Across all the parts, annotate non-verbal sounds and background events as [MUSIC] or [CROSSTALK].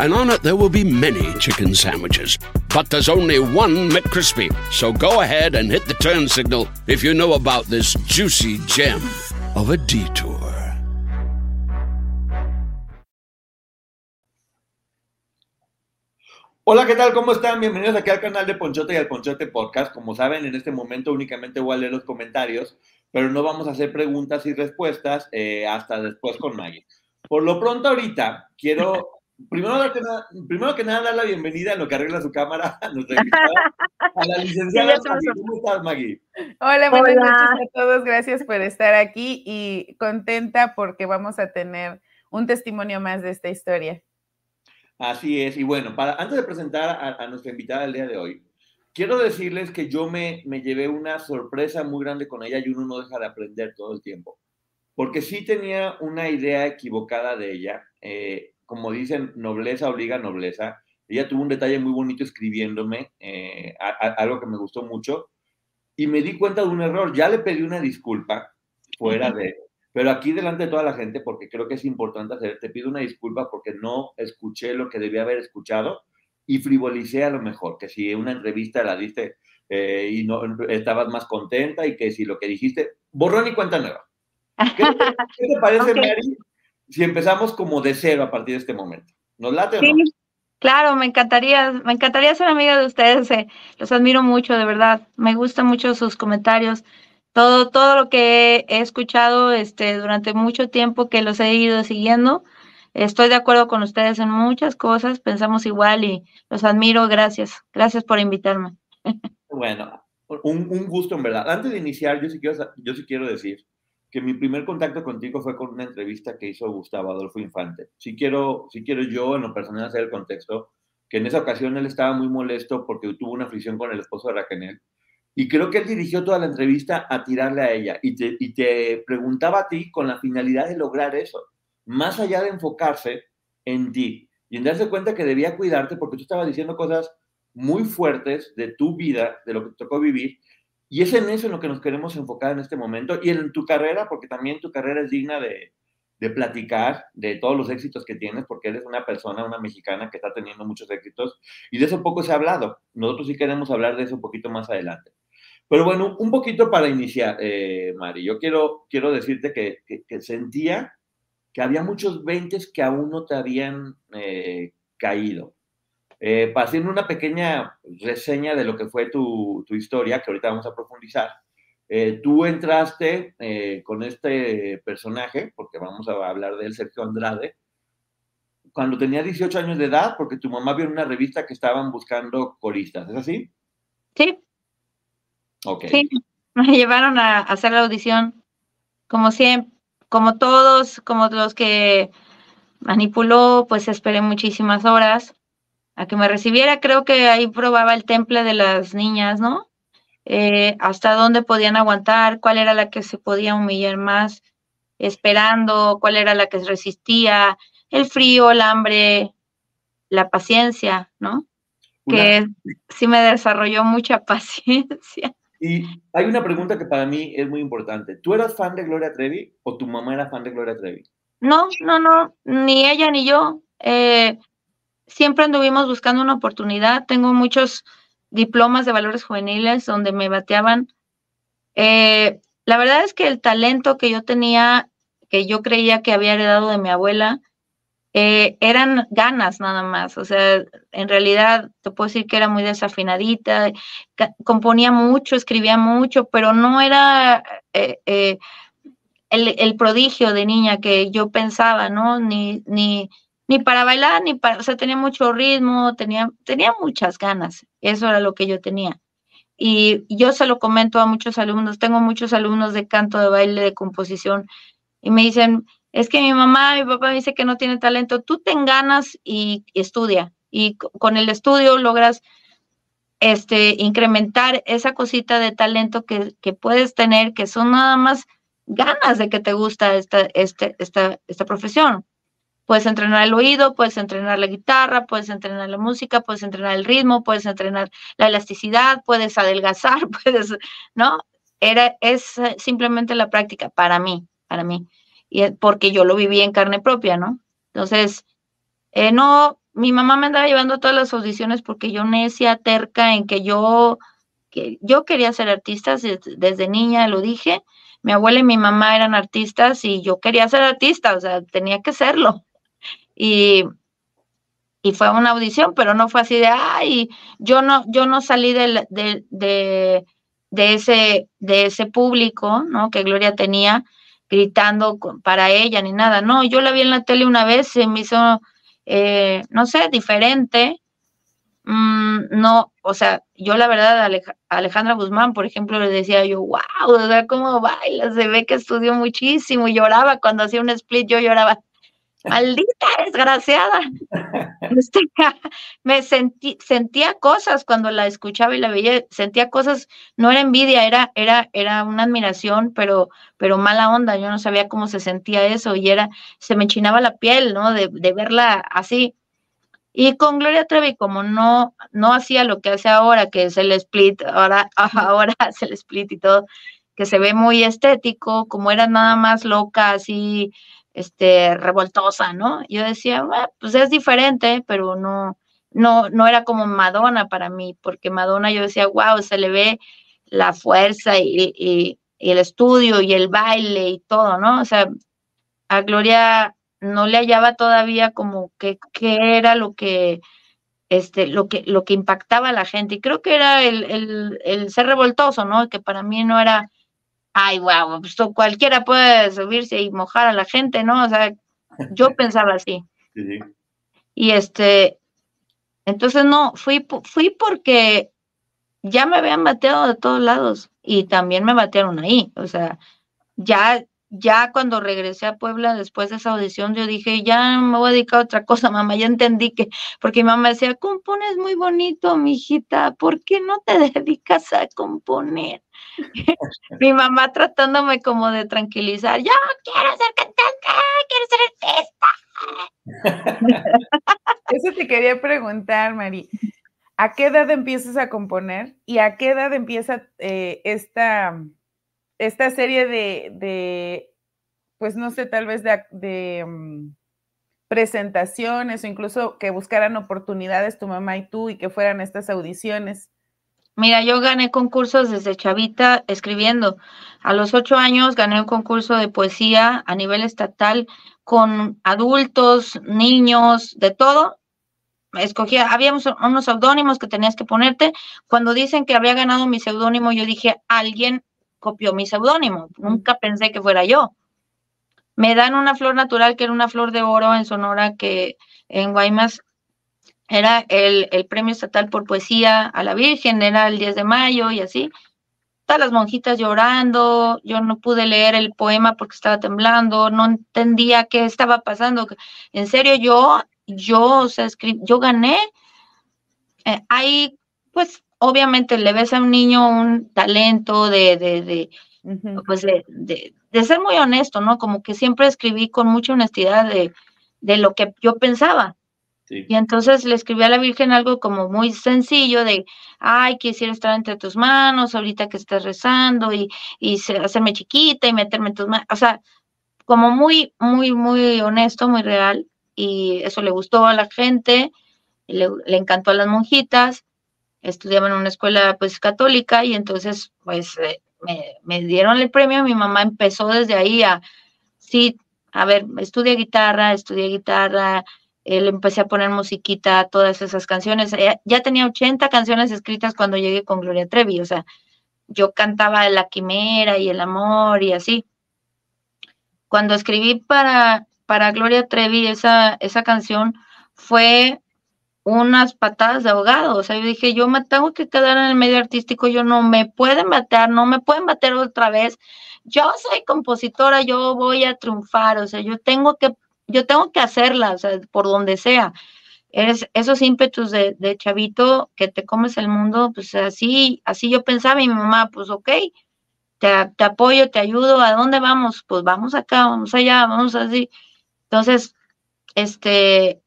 and on it there will be many chicken sandwiches. But there's only one McCrispy. So go ahead and hit the turn signal if you know about this juicy gem of a detour. Hola, ¿qué tal? ¿Cómo están? Bienvenidos aquí al canal de Ponchote y al Ponchote Podcast. Como saben, en este momento únicamente voy a leer los comentarios, pero no vamos a hacer preguntas y respuestas eh, hasta después con Maggie. Por lo pronto, ahorita quiero, primero que, nada, primero que nada, dar la bienvenida en lo que arregla su cámara [LAUGHS] a nuestra invitada, a la licenciada Maggie. ¿Cómo estás, Maggie? Hola, buenas Hola. noches a todos. Gracias por estar aquí y contenta porque vamos a tener un testimonio más de esta historia. Así es, y bueno, para, antes de presentar a, a nuestra invitada del día de hoy, quiero decirles que yo me, me llevé una sorpresa muy grande con ella y uno no deja de aprender todo el tiempo. Porque sí tenía una idea equivocada de ella. eh, como dicen, nobleza obliga a nobleza. Ella tuvo un detalle muy bonito escribiéndome, eh, a- a- algo que me gustó mucho, y me di cuenta de un error. Ya le pedí una disculpa fuera de, pero aquí delante de toda la gente, porque creo que es importante hacer, te pido una disculpa porque no escuché lo que debía haber escuchado y frivolicé a lo mejor, que si una entrevista la diste eh, y no estabas más contenta y que si lo que dijiste, borrón y cuenta nueva. ¿Qué, te- qué te parece, [LAUGHS] Ok. Mary, si empezamos como de cero a partir de este momento? ¿Nos late o no? Sí, claro, me encantaría, me encantaría ser amiga de ustedes, eh, los admiro mucho, de verdad, me gustan mucho sus comentarios, todo, todo lo que he escuchado este, durante mucho tiempo que los he ido siguiendo, estoy de acuerdo con ustedes en muchas cosas, pensamos igual y los admiro, gracias, gracias por invitarme. [LAUGHS] Bueno, un, un gusto en verdad. Antes de iniciar, yo sí, quiero, yo sí quiero decir que mi primer contacto contigo fue con una entrevista que hizo Gustavo Adolfo Infante. Sí quiero, sí quiero yo, en lo personal, hacer el contexto, que en esa ocasión él estaba muy molesto porque tuvo una fricción con el esposo de Raquel. Y creo que él dirigió toda la entrevista a tirarle a ella y te, y te preguntaba a ti con la finalidad de lograr eso, más allá de enfocarse en ti y en darse cuenta que debía cuidarte porque tú estabas diciendo cosas muy fuertes de tu vida, de lo que te tocó vivir, y es en eso en lo que nos queremos enfocar en este momento y en tu carrera, porque también tu carrera es digna de, de platicar de todos los éxitos que tienes, porque eres una persona, una mexicana que está teniendo muchos éxitos, y de eso poco se ha hablado. Nosotros sí queremos hablar de eso un poquito más adelante. Pero bueno, un poquito para iniciar, eh, Mari, yo quiero, quiero decirte que, que, que sentía que había muchos 20 que aún no te habían eh, caído. Eh, para hacer una pequeña reseña de lo que fue tu, tu historia, que ahorita vamos a profundizar, eh, tú entraste eh, con este personaje, porque vamos a hablar de él, Sergio Andrade, cuando tenía 18 años de edad, porque tu mamá vio en una revista que estaban buscando coristas, ¿es así? Sí, Ok. sí, me llevaron a, a hacer la audición, como siempre, como todos, como los que manipuló, pues esperé muchísimas horas a que me recibiera. Creo que ahí probaba el temple de las niñas, ¿no? Eh, hasta dónde podían aguantar, cuál era la que se podía humillar más, esperando, cuál era la que resistía, el frío, el hambre, la paciencia, ¿no? Una- Que sí me desarrolló mucha [LAUGHS] paciencia. Y hay una pregunta que para mí es muy importante. ¿Tú eras fan de Gloria Trevi o tu mamá era fan de Gloria Trevi? No, no, no, ni ella ni yo. Eh, siempre anduvimos buscando una oportunidad. Tengo muchos diplomas de valores juveniles donde me bateaban. Eh, la verdad es que el talento que yo tenía, que yo creía que había heredado de mi abuela, eh, eran ganas nada más. O sea, en realidad te puedo decir que era muy desafinadita, componía mucho, escribía mucho, pero no era eh, el, el prodigio de niña que yo pensaba, ¿no? Ni, ni, ni para bailar, ni para, o sea, tenía mucho ritmo, tenía, tenía muchas ganas, eso era lo que yo tenía. Y yo se lo comento a muchos alumnos, tengo muchos alumnos de canto, de baile, de composición, y me dicen, es que mi mamá, mi papá me dice que no tiene talento, tú ten ganas y, estudia, y con el estudio logras este, incrementar esa cosita de talento que, que, puedes tener, que son nada más ganas de que te gusta esta, este, esta, esta profesión. Puedes entrenar el oído, puedes entrenar la guitarra, puedes entrenar la música, puedes entrenar el ritmo, puedes entrenar la elasticidad, puedes adelgazar, [LAUGHS] puedes, ¿no? Era, es simplemente la práctica para mí, para mí. Y porque yo lo viví en carne propia, ¿no? Entonces, eh, no, mi mamá me andaba llevando todas las audiciones porque yo necia, terca en que yo, que yo quería ser artista desde, niña, lo dije. Mi abuela y mi mamá eran artistas y yo quería ser artista, o sea, tenía que serlo. Y, y fue una audición, pero no fue así de, ay, yo no, yo no salí de, de, de, de, ese, de ese público, ¿no? Que Gloria tenía gritando para ella ni nada. No, yo la vi en la tele una vez, se me hizo eh, no sé, diferente. Mm, no, o sea, yo la verdad, Alejandra Guzmán, por ejemplo, le decía yo, wow, o sea, cómo baila, se ve que estudió muchísimo y lloraba cuando hacía un split, yo lloraba maldita desgraciada. [LAUGHS] Me sentí, sentía cosas cuando la escuchaba y la veía, sentía cosas, no era envidia, era, era, era una admiración, pero, pero mala onda, yo no sabía cómo se sentía eso y era, se me enchinaba la piel, ¿no? De, de verla así. Y con Gloria Trevi, como no, no hacía lo que hace ahora, que es el split, ahora, [LAUGHS] ahora hace el split y todo, que se ve muy estético, como era nada más loca, así, este, revoltosa, ¿no? Yo decía, pues es diferente, pero no, no, no era como Madonna para mí, porque Madonna yo decía, wow, se le ve la fuerza y, el estudio y el baile y todo, ¿no? O sea, a Gloria no le hallaba todavía como que, era lo que, este, lo que, lo que impactaba a la gente. Y creo que era el, el, el ser revoltoso, ¿no? Que para mí no era ay, wow, pues cualquiera puede subirse y mojar a la gente, ¿no? O sea, yo [LAUGHS] pensaba así. Y este, entonces no, fui, fui porque ya me habían bateado de todos lados y también me batearon ahí, o sea, ya ya cuando regresé a Puebla después de esa audición, yo dije, ya me voy a dedicar a otra cosa, [LAUGHS] mamá, ya entendí que, porque mi mamá decía, compones muy bonito, mi hijita, ¿por qué no te [LAUGHS] dedicas a componer? [LAUGHS] mi mamá tratándome como de tranquilizar, yo quiero ser cantante, quiero ser artista. [LAUGHS] Eso te quería preguntar, Mari. ¿A qué edad empiezas a componer y a qué edad empieza eh, esta esta serie de, pues no sé, tal vez de, mm, presentaciones o incluso que buscaran oportunidades tu mamá y tú y que fueran estas audiciones? Mira, yo gané concursos desde chavita escribiendo. A los ocho años gané un concurso de poesía a nivel estatal con adultos, niños, de todo. Escogía, habíamos unos seudónimos que tenías que ponerte. Cuando dicen que había ganado mi seudónimo, yo dije, alguien copió mi seudónimo. Nunca pensé que fuera yo. Me dan una flor natural que era una flor de oro en Sonora que en Guaymas era el, premio estatal por poesía a la Virgen, era el 10 de mayo y así. Todas las monjitas llorando, yo no pude leer el poema porque estaba temblando, no entendía qué estaba pasando. En serio, yo, yo, o sea, yo gané. Eh, hay, pues, obviamente le ves a un niño un talento de, de, de pues de, de, ser muy honesto, ¿no? Como que siempre escribí con mucha honestidad de, de lo que yo pensaba. Y entonces le escribí a la Virgen algo como muy sencillo de, ay, quisiera estar entre tus manos ahorita que estás rezando y, y hacerme chiquita y meterme en tus manos. O sea, como muy, muy, muy honesto, muy real. Y eso le gustó a la gente, le, le encantó a las monjitas estudiaba en una escuela pues católica y entonces pues eh, me, dieron el premio, mi mamá empezó desde ahí a, sí, a ver, estudia guitarra, estudié guitarra, él empecé a poner musiquita, todas esas canciones, ya tenía 80 canciones escritas cuando llegué con Gloria Trevi, o sea, yo cantaba La Quimera y El Amor y así. Cuando escribí para, para Gloria Trevi esa, esa canción fue unas patadas de ahogado. O sea, yo dije, yo me tengo que quedar en el medio artístico, yo no me pueden batear, no me pueden bater otra vez. Yo soy compositora, yo voy a triunfar, o sea, yo tengo que, yo tengo que hacerla, o sea, por donde sea. eres esos ímpetus de, chavito que te comes el mundo, pues así, así yo pensaba y mi mamá, pues ok, te, te apoyo, te ayudo, ¿a dónde vamos? Pues vamos acá, vamos allá, vamos así. Entonces, este,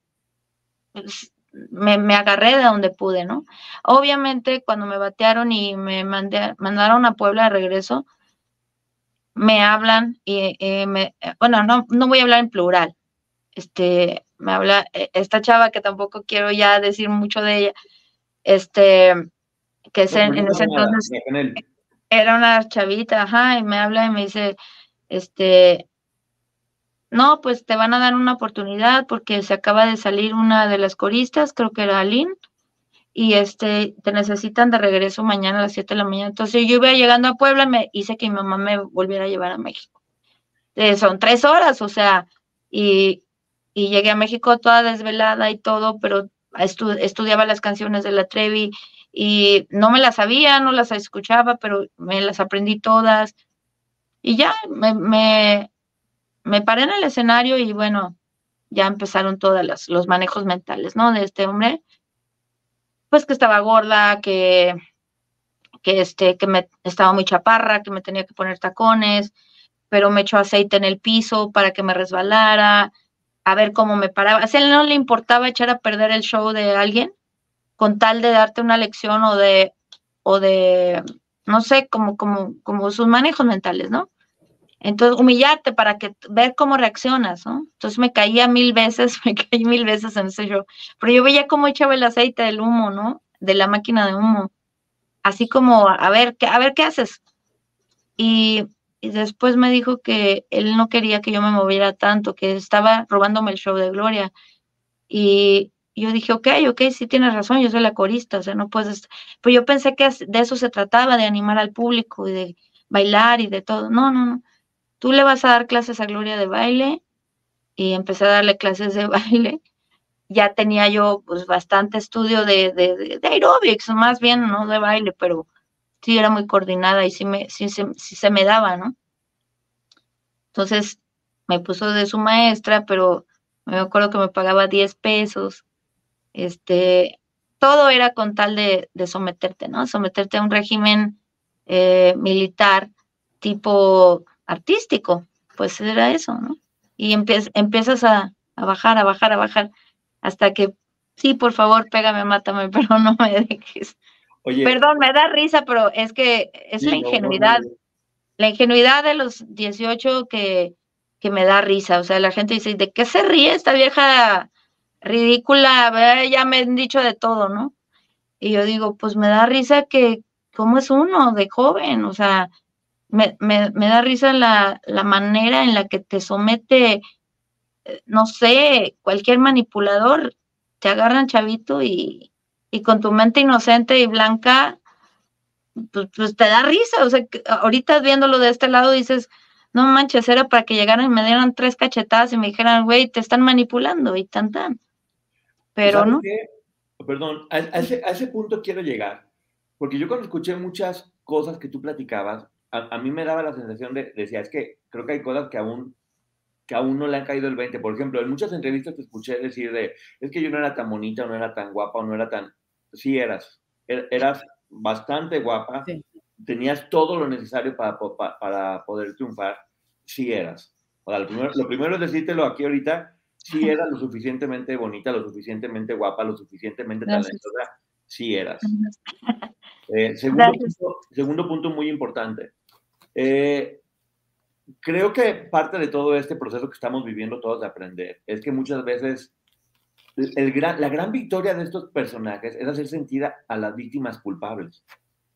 pues, me, me, agarré de donde pude, ¿no? Obviamente, cuando me batearon y me mandé, mandaron a Puebla de regreso, me hablan y me, bueno, no, no voy a hablar en plural, este, me habla e, esta chava que tampoco quiero ya decir mucho de ella, este, que es en, ese entonces era una chavita, ajá, y me habla y me dice, este, no, pues te van a dar una oportunidad porque se acaba de salir una de las coristas, creo que era Aline, y este, te necesitan de regreso mañana a las 7 de la mañana. Entonces yo iba llegando a Puebla y me hice que mi mamá me volviera a llevar a México. Eh, son tres horas, o sea, y, y llegué a México toda desvelada y todo, pero estudiaba las canciones de la Trevi y no me las sabía, no las escuchaba, pero me las aprendí todas. Y ya me, paré en el escenario y bueno, ya empezaron todos los manejos mentales, ¿no? De este hombre, pues que estaba gorda, que, que, este, que me estaba muy chaparra, que me tenía que poner tacones, pero me echó aceite en el piso para que me resbalara, a ver cómo me paraba. A él no le importaba echar a perder el show de alguien con tal de darte una lección o de, o de, no sé, como, como, como sus manejos mentales, ¿no? Entonces, humillarte para que ver cómo reaccionas, ¿no? Entonces me caía mil veces, [LAUGHS] me caí mil veces en ese show. Pero yo veía cómo echaba el aceite del humo, ¿no? De la máquina de humo. Así como, a ver, a ver qué haces. Y y después me dijo que él no quería que yo me moviera tanto, que estaba robándome el show de Gloria. Y yo dije, ok, ok, sí tienes razón, yo soy la corista, o sea, no puedes. Pero yo pensé que de eso se trataba, de animar al público y de bailar y de todo. No, no, no. Tú le vas a dar clases a Gloria de baile y empecé a darle clases de [LAUGHS] baile. Ya tenía yo pues bastante estudio de, de, de aerobics, más bien, no de baile, pero sí era muy coordinada y sí, me, sí, se me daba, ¿no? Entonces me puso de su maestra, pero me acuerdo que me pagaba 10 pesos. Este, todo era con tal de, someterte, ¿no? Someterte a un régimen eh, militar tipo artístico, pues era eso, ¿no? Y empiezas a, a, bajar, a bajar, a bajar, hasta que, sí, por favor, pégame, mátame, [LAUGHS] pero no me dejes. Perdón, me da risa, pero es que es la ingenuidad, la ingenuidad de los 18 que, que me da risa. O sea, la gente dice, ¿de qué se ríe esta vieja ridícula? Ya me han dicho de todo, ¿no? Y yo digo, pues me da risa que, ¿cómo es uno de joven? O sea, me, me, me da risa la, la manera en la que te somete, eh, no sé, cualquier manipulador, te agarran chavito y, y con tu mente inocente y blanca, pues, pues, te da risa. O sea, ahorita viéndolo de este lado dices, no manches, era para que llegaran y me dieran tres cachetadas y me dijeran, güey, te están manipulando y tan tan. Pero no. Perdón, a, ese, a, ese, punto quiero llegar, porque yo cuando escuché muchas cosas que tú platicabas, a, mí me daba la sensación de, decía, es que creo que hay cosas que aún que aún no le han caído el 20. Por ejemplo, en muchas entrevistas te escuché decir de, es que yo no era tan bonita, o no era tan guapa, o no era tan sí eras. Er, eras bastante guapa, tenías todo lo necesario para, para, poder triunfar, sí eras. lo, primero, lo primero es decírtelo aquí ahorita, sí eras lo suficientemente bonita, lo suficientemente guapa, lo suficientemente talentosa, sí eras. Eh, segundo, punto, segundo, punto, muy importante. Eh, creo que parte de todo este proceso que estamos viviendo todos de aprender es que muchas veces la gran victoria de estos personajes es hacer sentir a, las víctimas culpables.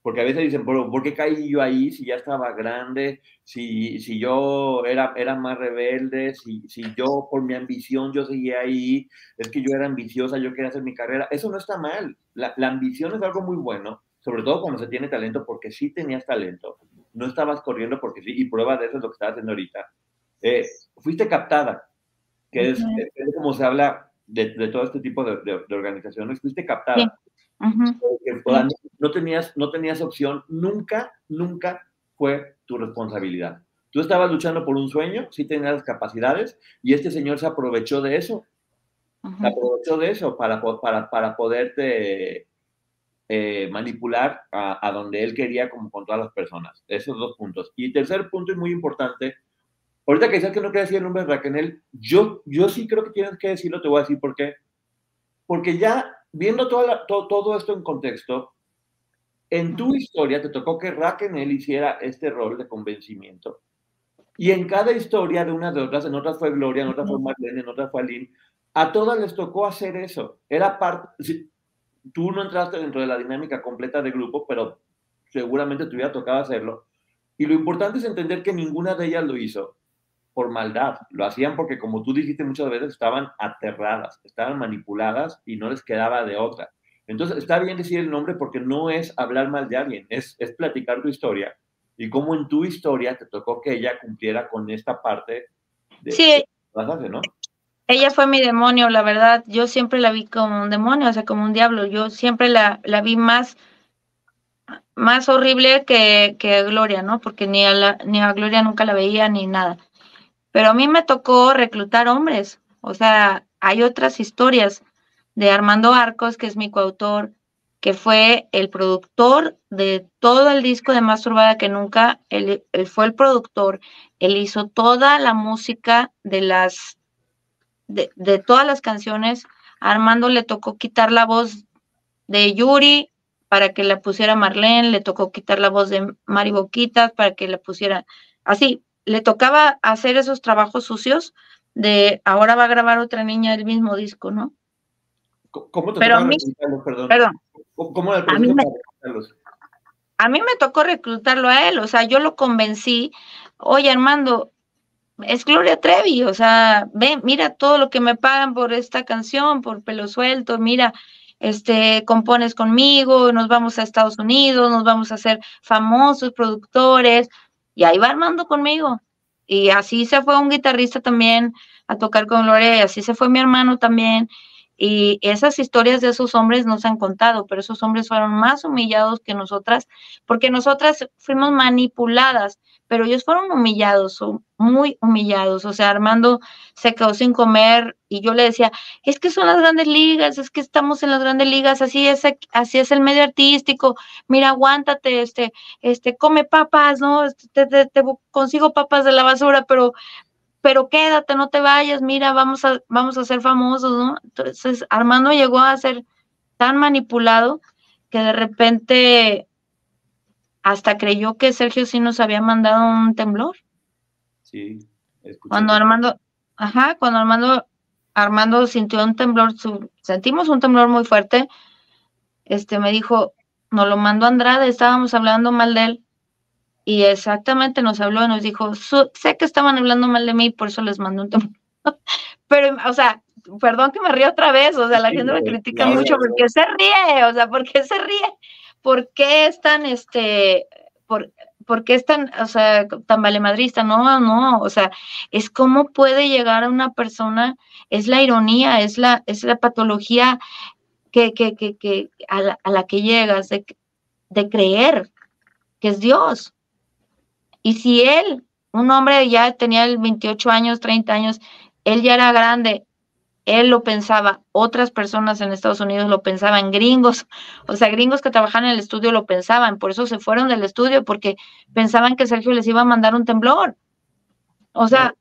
Porque a veces dicen, ¿por, qué caí yo ahí si ya estaba grande? Si, si yo era, era más rebelde, si, si yo por mi ambición yo seguía ahí, es que yo era ambiciosa, yo quería hacer mi carrera. Eso no está mal. La, la ambición es algo muy bueno, sobre todo cuando se tiene talento, porque sí tenías talento. No estabas corriendo porque sí, y prueba de eso es lo que estás haciendo ahorita. Eh, fuiste captada, que es, es como se habla de, todo este tipo de, organizaciones, fuiste captada. no, tenías, no tenías opción, nunca, nunca fue tu responsabilidad. Tú estabas luchando por un sueño, sí tenías capacidades, y este señor se aprovechó de eso Se aprovechó de eso para, para, para poderte eh, manipular a, a, donde él quería, como con todas las personas. Esos dos puntos. Y tercer punto y muy importante, ahorita que dices que no quieres decir el nombre de Raquel, yo, yo sí creo que tienes que decirlo, te voy a decir por qué. Porque ya viendo toda todo, todo esto en contexto, en tu historia te tocó que Raquel hiciera este rol de convencimiento. Y en cada historia de unas de otras, en otras fue Gloria, en otras fue Marlene, en otras fue Aline, a todas les tocó hacer eso. Era parte, tú no entraste dentro de la dinámica completa de grupo, pero seguramente te hubiera tocado hacerlo. Y lo importante es entender que ninguna de ellas lo hizo por maldad, lo hacían porque, como tú dijiste muchas veces, estaban aterradas, estaban manipuladas y no les quedaba de otra. Entonces, está bien decir el nombre porque no es hablar mal de alguien, es, es platicar tu historia y cómo en tu historia te tocó que ella cumpliera con esta parte de sí. ¿no? Ella fue mi demonio, la verdad. Yo siempre la vi como un demonio, o sea, como un diablo. Yo siempre la, la vi más, más horrible que, que Gloria, ¿no? Porque ni a, la, ni a Gloria nunca la veía ni nada. Pero a mí me tocó reclutar hombres. O sea, hay otras historias de Armando Arcos, que es mi coautor, que fue el productor de todo el disco de Más Turbada que Nunca. Él, fue el productor, él hizo toda la música de las, de, todas las canciones. Armando le tocó quitar la voz de Yuri para que la pusiera Marlene, le tocó quitar la voz de Mari Boquitas para que la pusiera así, le tocaba hacer esos trabajos sucios de ahora va a grabar otra niña el mismo disco, ¿no? ¿Cómo te Pero a mí, perdón? perdón ¿Cómo, a, mí me, a mí me tocó reclutarlo a él, o sea, yo lo convencí, oye Armando, es Gloria Trevi, o sea, ven, mira todo lo que me pagan por esta canción, por pelo suelto, mira, este, compones conmigo, nos vamos a Estados Unidos, nos vamos a hacer famosos productores, y ahí va Armando conmigo. Y así se fue un guitarrista también a tocar con Gloria, y así se fue mi hermano también. Y esas historias de esos hombres nos han contado, pero esos hombres fueron más humillados que nosotras, porque nosotras fuimos manipuladas pero ellos fueron humillados, muy humillados. O sea, Armando se quedó sin comer y yo le decía, es que son las grandes ligas, es que estamos en las grandes ligas, así es, así es el medio artístico. Mira, aguántate, este, este, come papas, ¿no? Este, te, te, consigo papas de la basura, pero, pero quédate, no te vayas, mira, vamos a, vamos a ser famosos, ¿no? Entonces, Armando llegó a ser tan manipulado que de repente hasta creyó que Sergio sí nos había mandado un temblor. Sí. Cuando Armando, ajá, cuando Armando, Armando sintió un temblor, sentimos un temblor muy fuerte, este me dijo, nos lo mandó Andrade, estábamos hablando mal de él, y exactamente nos habló y nos dijo, sé que estaban hablando mal de mí, por eso les mandó un temblor. [LAUGHS] Pero, o sea, perdón que me río otra vez, o sea, la gente me critica mucho porque se ríe, o sea, porque se ríe. ¿por qué es tan, este, por, por qué es tan, o sea, tan valemadrista? No, no, o sea, es cómo puede llegar a una persona, es la ironía, es la, es la patología que, que, que, que a, la, a, la, que llegas, de, de creer que es Dios. Y si él, un hombre ya tenía 28 años, 30 años, él ya era grande, él lo pensaba, otras personas en Estados Unidos lo pensaban, gringos, o sea, gringos que trabajaban en el estudio lo pensaban, por eso se fueron del estudio, porque pensaban que Sergio les iba a mandar un temblor. O sea,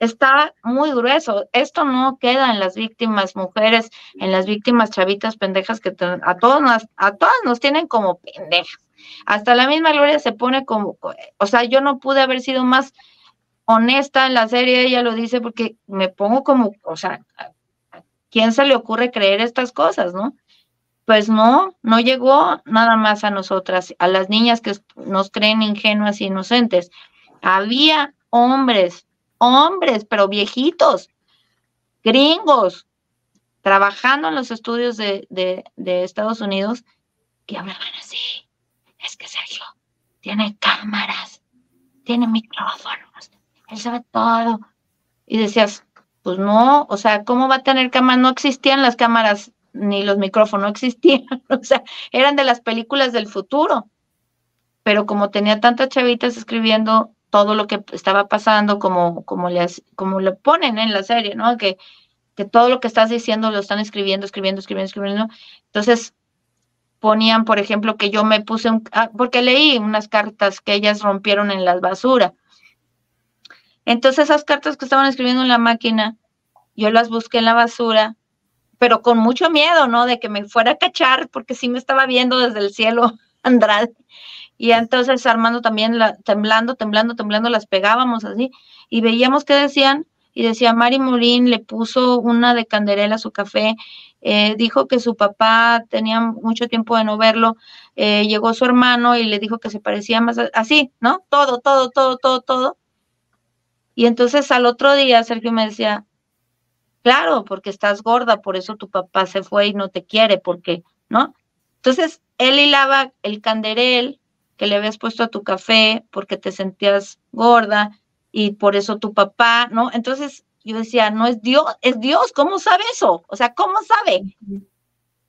está muy grueso. Esto no queda en las víctimas mujeres, en las víctimas chavitas pendejas que a todos nos, a todas nos tienen como pendejas. Hasta la misma Gloria se pone como, o sea, yo no pude haber sido más honesta en la serie, ella lo dice porque me pongo como, o sea, ¿quién se le ocurre creer estas cosas, no? Pues no, no llegó nada más a nosotras, a las niñas que nos creen ingenuas e inocentes. Había hombres, hombres, pero viejitos, gringos, trabajando en los estudios de, de, de Estados Unidos, que hablaban así. Es que Sergio tiene cámaras, tiene micrófonos, él sabe todo. Y decías, pues no, o sea, ¿cómo va a tener cámara? No existían las cámaras ni los micrófonos, no existían, [LAUGHS] o sea, eran de las películas del futuro. Pero como tenía tantas chavitas escribiendo todo lo que estaba pasando, como, como, le, como lo ponen en la serie, ¿no? Que que todo lo que estás diciendo lo están escribiendo, escribiendo, escribiendo, escribiendo. Entonces, ponían, por ejemplo, que yo me puse un, ah, porque leí unas cartas que ellas rompieron en la basura. Entonces, esas cartas que estaban escribiendo en la máquina, yo las busqué en la basura, pero con mucho miedo, ¿no? De que me fuera a cachar, porque sí me estaba viendo desde el cielo [LAUGHS] Andrade. Y entonces Armando también la, temblando, temblando, temblando, las pegábamos así y veíamos que decían y decía Mari Morín le puso una de canderela a su café, eh, dijo que su papá tenía mucho tiempo de no verlo, eh, llegó su hermano y le dijo que se parecía más así, ¿no? Todo, todo, todo, todo, todo. Y entonces al otro día Sergio me decía, claro, porque estás gorda, por eso tu papá se fue y no te quiere, porque, ¿no? Entonces él hilaba el canderel que le habías puesto a tu café porque te sentías gorda y por eso tu papá, ¿no? Entonces yo decía, no es Dios, es Dios, ¿cómo sabe eso? O sea, ¿cómo sabe?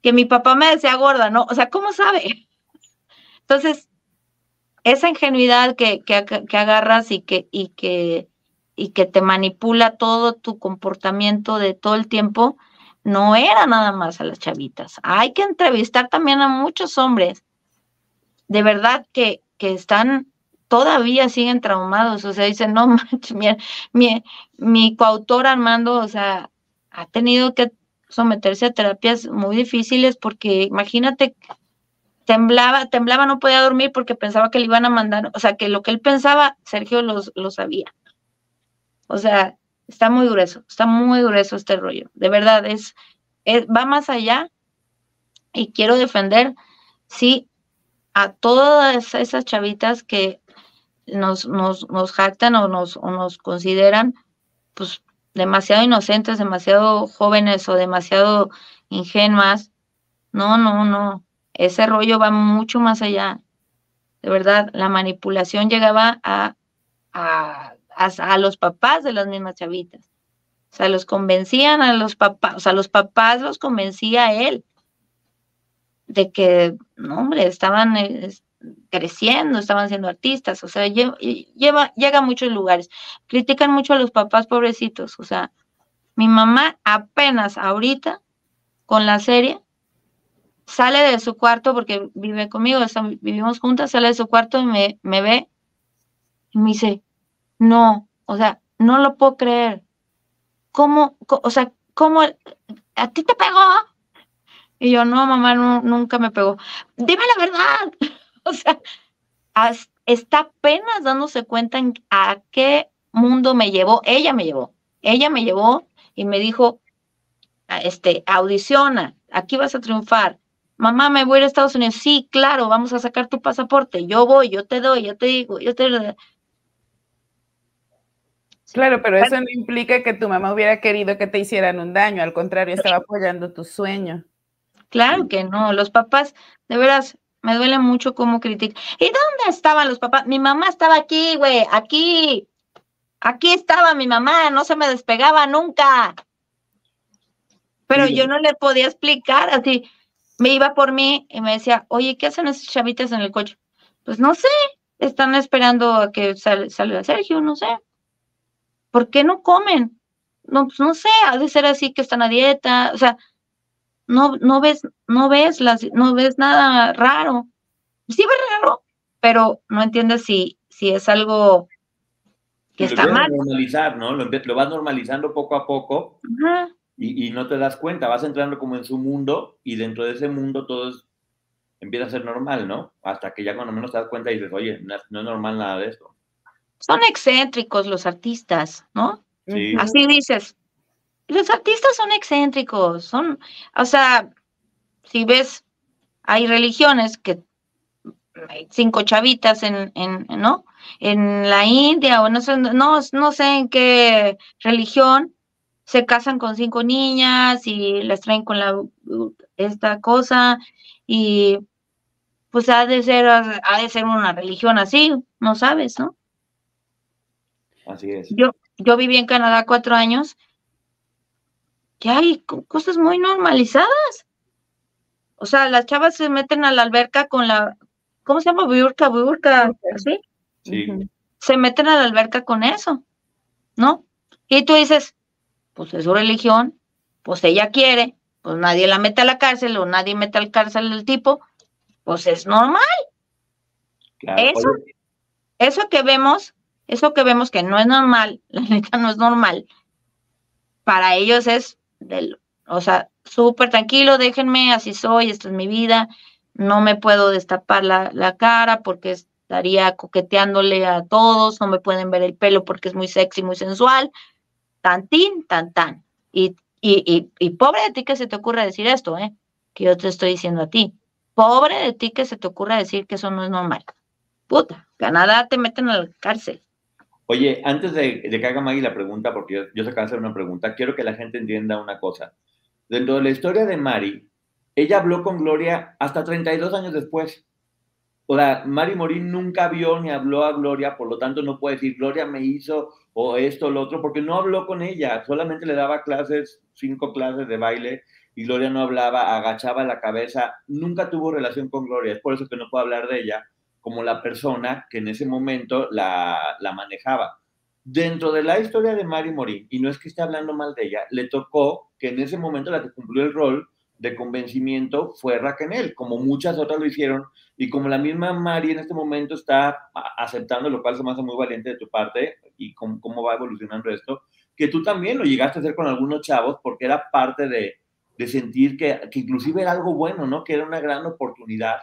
Que mi papá me decía gorda, ¿no? O sea, ¿cómo sabe? [LAUGHS] Entonces, esa ingenuidad que, que, que agarras y que, y, que, y que te manipula todo tu comportamiento de todo el tiempo, no era nada más a las chavitas. Hay que entrevistar también a muchos hombres, de verdad que, que están todavía siguen traumados, o sea, dicen, no [LAUGHS] manches, mi, mi, mi coautor Armando, o sea, ha tenido que someterse a terapias muy difíciles porque imagínate, temblaba, temblaba, no podía dormir porque pensaba que le iban a mandar, o sea, que lo que él pensaba, Sergio lo sabía. O sea, está muy grueso, está muy grueso este rollo, de verdad, es, es va más allá y quiero defender, sí, a todas esas chavitas que nos, nos, nos jactan o nos, o nos consideran pues demasiado inocentes, demasiado jóvenes o demasiado ingenuas. No, no, no. Ese rollo va mucho más allá. De verdad, la manipulación llegaba a, a, a, los papás de las mismas chavitas. O sea, los convencían a los papás, o sea, los papás los convencía a él de que, no, hombre, estaban, creciendo, estaban siendo artistas, o sea, lleva, llega a muchos lugares. Critican mucho a los papás pobrecitos, o sea, mi mamá apenas ahorita con la serie sale de su cuarto porque vive conmigo, vivimos juntas, sale de su cuarto y me, me ve y me dice, no, o sea, no lo puedo creer. ¿Cómo, o sea, cómo, a ti te pegó? Y yo, no, mamá, nunca me pegó. Dime la verdad. [LAUGHS] o sea, está apenas dándose cuenta en a qué mundo me llevó. Ella me llevó. Ella me llevó y me dijo, este, audiciona, aquí vas a triunfar. Mamá, me voy a ir a Estados Unidos. Sí, claro, vamos a sacar tu pasaporte. Yo voy, yo te doy, yo te digo, yo te... Claro, pero eso no implica que tu mamá hubiera querido que te hicieran un daño, al contrario, estaba apoyando tu sueño. Claro que no, los papás, de veras, me duele mucho cómo critican. ¿Y dónde estaban los papás? Mi mamá estaba aquí, güey, aquí. Aquí estaba mi mamá, no se me despegaba nunca. Pero yo no le podía explicar, así me iba por mí y me decía, oye, ¿qué hacen esas chavitas en el coche? Pues no sé, están esperando a que salga Sergio, no sé. ¿Por qué no comen? No, pues no sé, ha de ser así que están a dieta, o sea, no, no ves, no ves las, no ves nada raro. Sí ves raro, pero no entiendes si, si es algo que está mal. normalizar, ¿no? Lo, lo, vas normalizando poco a poco y, y, no te das cuenta, vas entrando como en su mundo y dentro de ese mundo todo empieza a ser normal, ¿no? Hasta que ya cuando menos te das cuenta y dices, oye, no, no es normal nada de esto. Son excéntricos los artistas, ¿no? Sí. Así dices, los artistas son excéntricos, son, o sea, si ves, hay religiones que hay cinco chavitas en, en, ¿no? En la India o no sé, no, no sé en qué religión se casan con cinco niñas y las traen con la esta cosa y pues ha de ser ha de ser una religión así, no sabes, ¿no? Así es. Yo yo viví en Canadá cuatro años ya hay cosas muy normalizadas. O sea, las chavas se meten a la alberca con la, ¿cómo se llama? Burka, burka, ¿así? Sí. Se meten a la alberca con eso, ¿no? Y tú dices, pues es su religión, pues ella quiere, pues nadie la mete a la cárcel o nadie mete al cárcel al tipo, pues es normal. eso, eso que vemos, eso que vemos que no es normal, [LAUGHS] la neta no es normal, para ellos es, o sea, súper tranquilo, déjenme, así soy, esta es mi vida, no me puedo destapar la, la cara porque estaría coqueteándole a todos, no me pueden ver el pelo porque es muy sexy, muy sensual, tantín, tan, tan. Y, y, y, pobre de ti que se te ocurra decir esto, ¿eh? Que yo te estoy diciendo a ti. Pobre de ti que se te ocurra decir que eso no es normal. Puta, Canadá te meten a la cárcel. Oye, antes de, que haga Maggie la pregunta, porque yo, yo se acaba de hacer una pregunta, quiero que la gente entienda una cosa. Dentro de la historia de Mari, ella habló con Gloria hasta 32 años después. O sea, Mari Morín nunca vio ni habló a Gloria, por lo tanto no puede decir Gloria me hizo o esto o lo otro, porque no habló con ella, solamente le daba clases, cinco clases de baile, y Gloria no hablaba, agachaba la cabeza, nunca tuvo relación con Gloria, es por eso que no puedo hablar de ella como la persona que en ese momento la, la manejaba. Dentro de la historia de Mari Morín, y no es que esté hablando mal de ella, le tocó que en ese momento la que cumplió el rol de convencimiento fue Raquel, como muchas otras lo hicieron, y como la misma Mari en este momento está aceptando, lo cual se me hace muy valiente de tu parte, y cómo, cómo va evolucionando esto, que tú también lo llegaste a hacer con algunos chavos, porque era parte de, de sentir que, que, inclusive era algo bueno, ¿no? Que era una gran oportunidad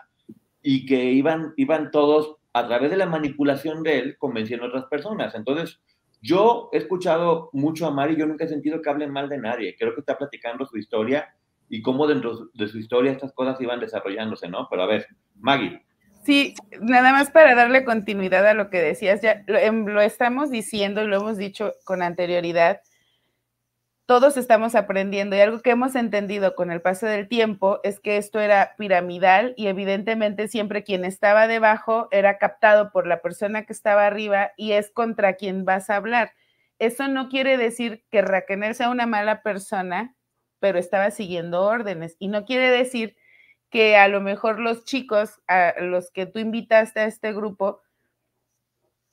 y que iban, iban todos a través de la manipulación de él convenciendo a otras personas. Entonces, yo he escuchado mucho a Mari, yo nunca he sentido que hablen mal de nadie. Creo que está platicando su historia y cómo dentro de su historia estas cosas iban desarrollándose, ¿no? Pero a ver, Maggie. Sí, nada más para darle continuidad a lo que decías, ya lo, em, lo estamos diciendo lo hemos dicho con anterioridad, todos estamos aprendiendo y algo que hemos entendido con el paso del tiempo es que esto era piramidal y evidentemente siempre quien estaba debajo era captado por la persona que estaba arriba y es contra quien vas a hablar. Eso no quiere decir que Raquel sea una mala persona, pero estaba siguiendo órdenes. Y no quiere decir que a lo mejor los chicos, a los que tú invitaste a este grupo,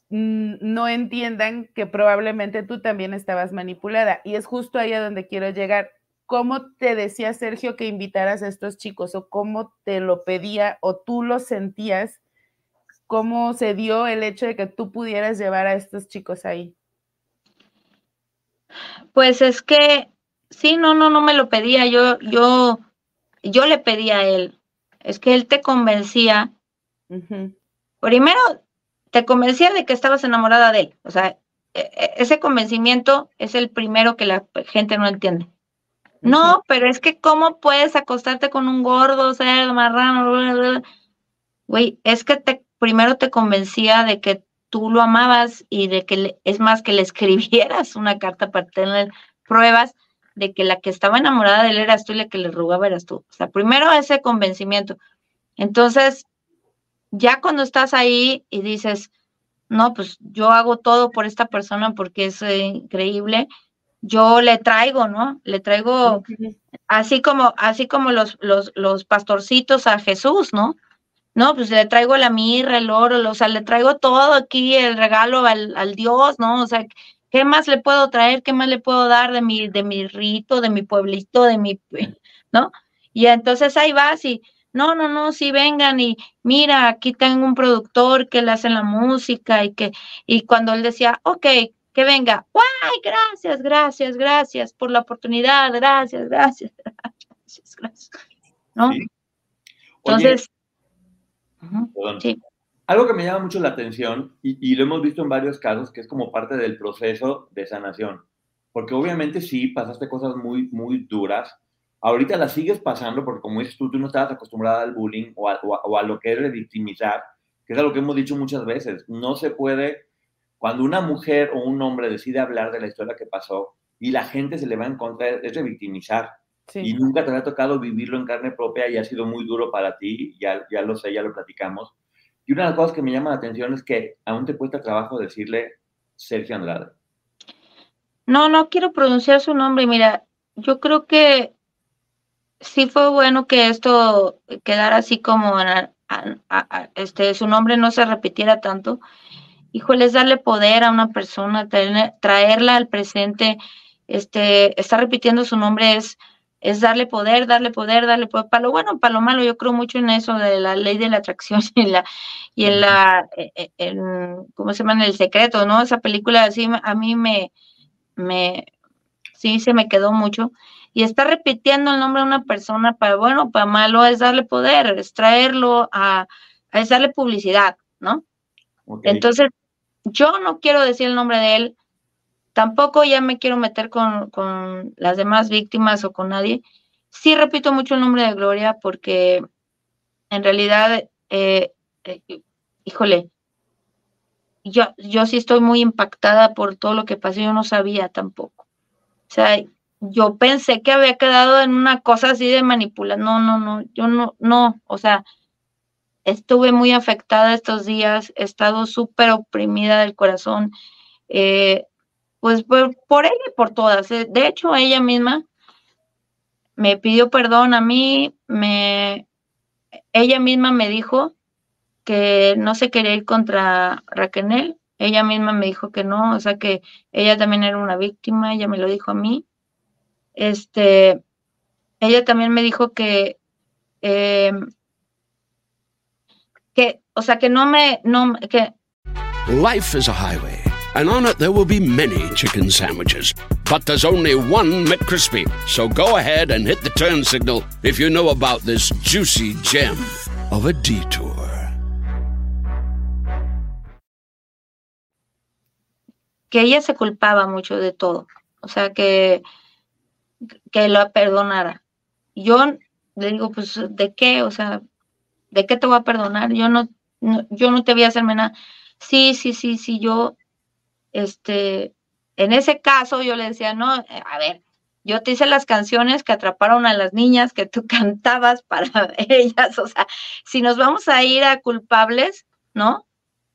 no entiendan que probablemente tú también estabas manipulada. Y es justo ahí a donde quiero llegar. ¿Cómo te decía Sergio que invitaras a estos chicos o cómo te lo pedía o tú lo sentías? ¿Cómo se dio el hecho de que tú pudieras llevar a estos chicos ahí? Pues es que Sí, no, no, no me lo pedía. Yo, yo, yo le pedía a él. Es que él te convencía. Primero, te convencía de que estabas enamorada de él. O sea, e, e, ese convencimiento es el primero que la gente no entiende. No, pero es que cómo puedes acostarte con un gordo, ser marrano, güey, es que te primero te convencía de que tú lo amabas y de que es más que le escribieras una carta para tener pruebas de que la que estaba enamorada de él eras tú y la que le rogaba eras tú. O sea, primero ese convencimiento. Entonces, ya cuando estás ahí y dices, no, pues yo hago todo por esta persona porque es eh, increíble, yo le traigo, ¿no? Le traigo, así como, así como los, los, los pastorcitos a Jesús, ¿no? No, pues le traigo la mirra, el oro, o sea, le traigo todo aquí, el regalo al, al Dios, ¿no? O sea, ¿Qué más le puedo traer? ¿Qué más le puedo dar de mi, de mi rito, de mi pueblito, de mi, [LAUGHS] ¿no? Y entonces ahí vas y, no, no, no, sí vengan y mira, aquí tengo un productor que le hace la música y que, y cuando él decía, ok, que venga, ¡guay! Gracias, gracias, gracias por la oportunidad, gracias, gracias, [LAUGHS] gracias, gracias, ¿no? Entonces, sí. Algo que me llama mucho la atención, y, lo hemos visto en varios casos, que es como parte del proceso de sanación. Porque obviamente sí, pasaste cosas muy, muy duras. Ahorita las sigues pasando porque como dices tú, tú no estabas acostumbrada al bullying o a, o a, lo que es revictimizar, que es algo que hemos dicho muchas veces. No se puede, cuando una mujer o un hombre decide hablar de la historia que pasó y la gente se le va en contra, es revictimizar. Sí. Y nunca te ha tocado vivirlo en carne propia y ha sido muy duro para ti, ya, ya lo sé, ya lo platicamos y una de las cosas que me llama la atención es que aún te cuesta trabajo decirle Sergio Andrade. No, no quiero pronunciar su nombre. Mira, yo creo que sí fue bueno que esto quedara así como este su nombre no se repitiera tanto. Híjole, es darle poder a una persona, traerla al presente este, está repitiendo su nombre, es, es darle poder, darle poder, darle poder, para lo bueno, para lo malo, yo creo mucho en eso de la ley de la atracción [LAUGHS] y la, y en la, e, e, ¿cómo se llama? El secreto, ¿no? Esa película así a mí me, me, sí, se me quedó mucho. Y está repitiendo el nombre de una persona para bueno, para malo, es darle poder, es traerlo a, es darle publicidad, ¿no? Entonces, yo no quiero decir el nombre de él, tampoco ya me quiero meter con, las demás víctimas o con nadie. Sí repito mucho el nombre de Gloria porque en realidad, eh, eh, híjole, yo, yo sí estoy muy impactada por todo lo que pasó, yo no sabía tampoco. O sea, yo pensé que había quedado en una cosa así de manipular. No, no, no, yo no, no, o sea, estuve muy afectada estos días, he estado súper oprimida del corazón, eh, pues por, por, ella y por todas. Eh, de hecho, ella misma me pidió perdón a mí, me, ella misma me dijo que no se quería ir contra Raquel, ella misma me dijo que no, o sea que ella también era una víctima, ella me lo dijo a mí. Este, ella también me dijo que eh, que, o sea, que no me, no, que... Life is a highway, and on it there will be many chicken sandwiches. But there's only one McCrispy. So go ahead and hit the turn signal if you know about this juicy gem of a detour. Que ella se culpaba mucho de todo. O sea, que, que lo perdonara. Yo le digo, pues, ¿de qué? O sea, ¿de qué te voy a perdonar? Yo no, yo no te voy a hacerme nada. Sí, sí, sí, sí, yo, este, en ese caso yo le decía, no, a ver, yo te hice las canciones que atraparon a las niñas que tú [LAUGHS] cantabas para ellas, o sea, si nos vamos a ir a culpables, ¿no?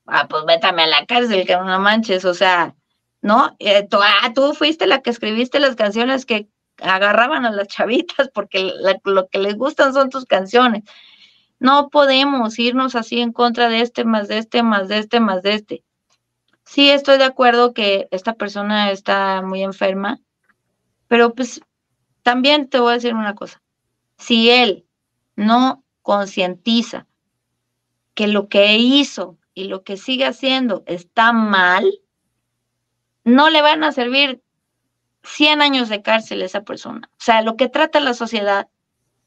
Ah, pues vétame a la cárcel, que no manches, o sea, ¿no? Eh, tú, ah, tú fuiste la que escribiste las canciones que agarraban a las chavitas porque lo que les gustan son tus canciones. No podemos irnos así en contra de este, más de este, más de este, más de este. Sí, estoy de acuerdo que esta persona está muy enferma, pero pues también te voy a decir una cosa. Si él no concientiza que lo que hizo y lo que sigue haciendo está mal, no le van a servir 100 años de cárcel esa persona. O sea, lo que trata la sociedad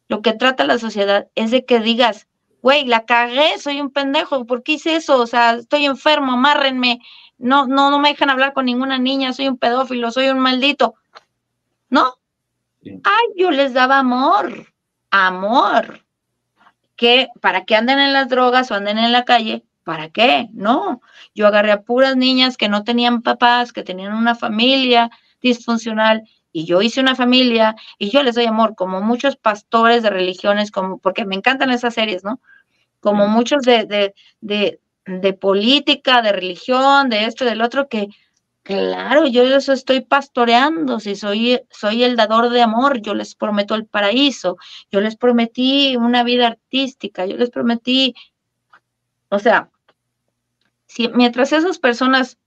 lo que trata la sociedad es de que digas, güey, la cagué, soy un pendejo, ¿por qué hice eso? O sea, estoy enfermo, amárrenme, no, no, no me dejan hablar con ninguna niña, soy un pedófilo, soy un maldito. ¿No? Ay, yo les daba amor, amor. que ¿Para qué anden en las drogas o anden en la calle? ¿Para qué? No. Yo agarré a puras niñas que no tenían papás, que tenían una familia disfuncional y yo hice una familia y yo les doy amor, como muchos pastores de religiones, como, porque me encantan esas series, ¿no? Como muchos de, de, de, de política, de religión, de esto y del otro, que claro, yo los estoy pastoreando, si soy, soy el dador de amor, yo les prometo el paraíso, yo les prometí una vida artística, yo les prometí, o sea, si mientras esas personas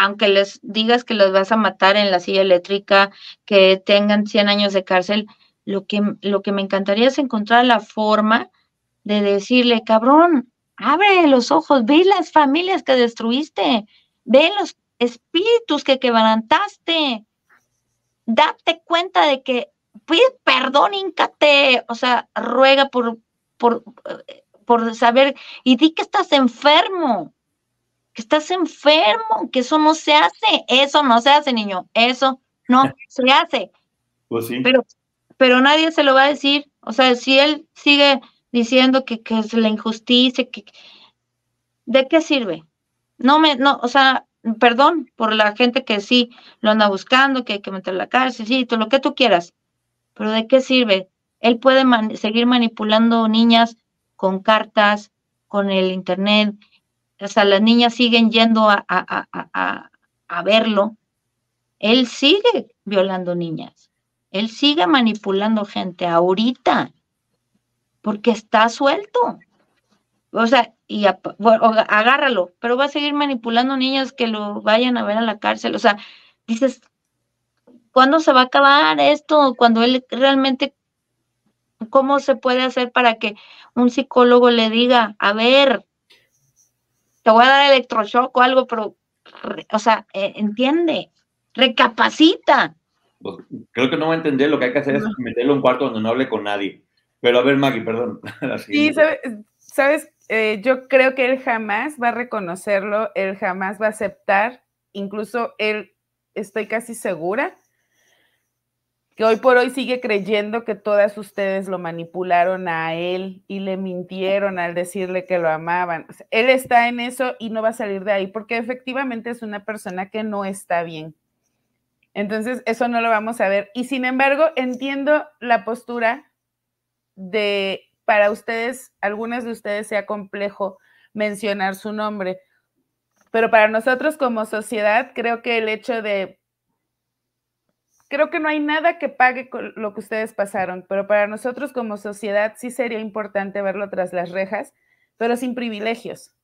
aunque les digas que los vas a matar en la silla eléctrica, que tengan 100 años de cárcel, lo que, lo que me encantaría es encontrar la forma de decirle, cabrón, abre los ojos, ve las familias que destruiste, ve los espíritus que quebrantaste, date cuenta de que pide perdón, íncate, o sea, ruega por, por, por saber y di que estás enfermo, que estás enfermo, que eso no se hace, eso no se hace, niño, eso no [LAUGHS] se hace. Pues sí. Pero, pero nadie se lo va a decir, o sea, si él sigue diciendo que, que es la injusticia, que, ¿de qué sirve? No me, no, o sea, perdón por la gente que sí lo anda buscando, que hay que meter la cárcel, sí, todo lo que tú quieras, pero ¿de qué sirve? Él puede seguir manipulando niñas con cartas, con el internet, o sea, las niñas siguen yendo a, a, verlo, él sigue violando niñas, él sigue manipulando gente ahorita, porque está suelto. O sea, y agárralo, pero va a seguir manipulando niñas que lo vayan a ver a la cárcel. O sea, dices, ¿cuándo se va a acabar esto? Cuando él realmente, ¿cómo se puede hacer para que un psicólogo le diga, a ver, te voy a dar electroshock o algo, pero, o sea, eh, entiende, recapacita. Pues, creo que no va a entender, lo que hay que hacer es meterlo en un cuarto donde no hable con nadie. Pero a ver, Maggie, perdón. [LAUGHS] sí, sabes, eh, yo creo que él jamás va a reconocerlo, él jamás va a aceptar, incluso él, estoy casi segura, que hoy por hoy sigue creyendo que todas ustedes lo manipularon a él y le mintieron al decirle que lo amaban. él está en eso y no va a salir de ahí porque efectivamente es una persona que no está bien. Entonces, eso no lo vamos a ver. Y sin embargo, entiendo la postura de, para ustedes, algunas de ustedes sea complejo mencionar su nombre, pero para nosotros como sociedad, creo que el hecho de creo que no hay nada que pague con lo que ustedes pasaron, pero para nosotros como sociedad sí sería importante verlo tras las rejas, pero sin privilegios.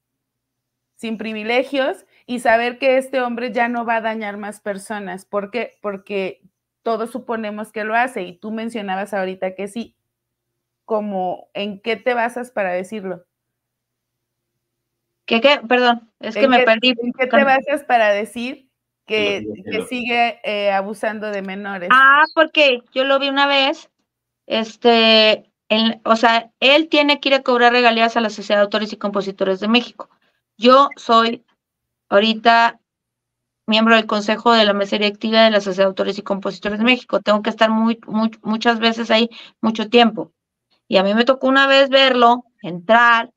Sin privilegios y saber que este hombre ya no va a dañar más personas. ¿Por qué? Porque todos suponemos que lo hace y tú mencionabas ahorita que sí. Como, ¿en qué te basas para decirlo? ¿Qué, qué? Perdón, es que me perdí. ¿En qué te basas para decir que, sigue eh, abusando de menores. Ah, porque yo lo vi una vez, este, o sea, él tiene que ir a cobrar regalías a la Sociedad de Autores y Compositores de México. Yo soy ahorita miembro del Consejo de la Mesa Directiva de la Sociedad de Autores y Compositores de México. Tengo que estar muy, muchas veces ahí mucho tiempo. Y a mí me tocó una vez verlo entrar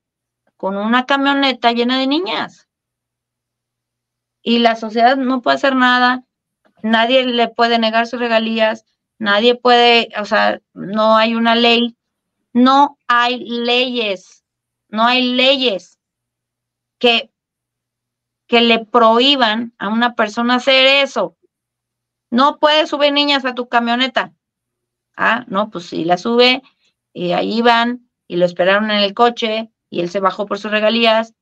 con una camioneta llena de niñas y la sociedad no puede hacer nada, nadie le puede negar sus regalías, nadie puede, o sea, no hay una ley, no hay leyes, no hay leyes que, que le prohíban a una persona hacer eso. No puede subir niñas a tu camioneta. Ah, no, pues si la sube y ahí van y lo esperaron en el coche y él se bajó por sus regalías.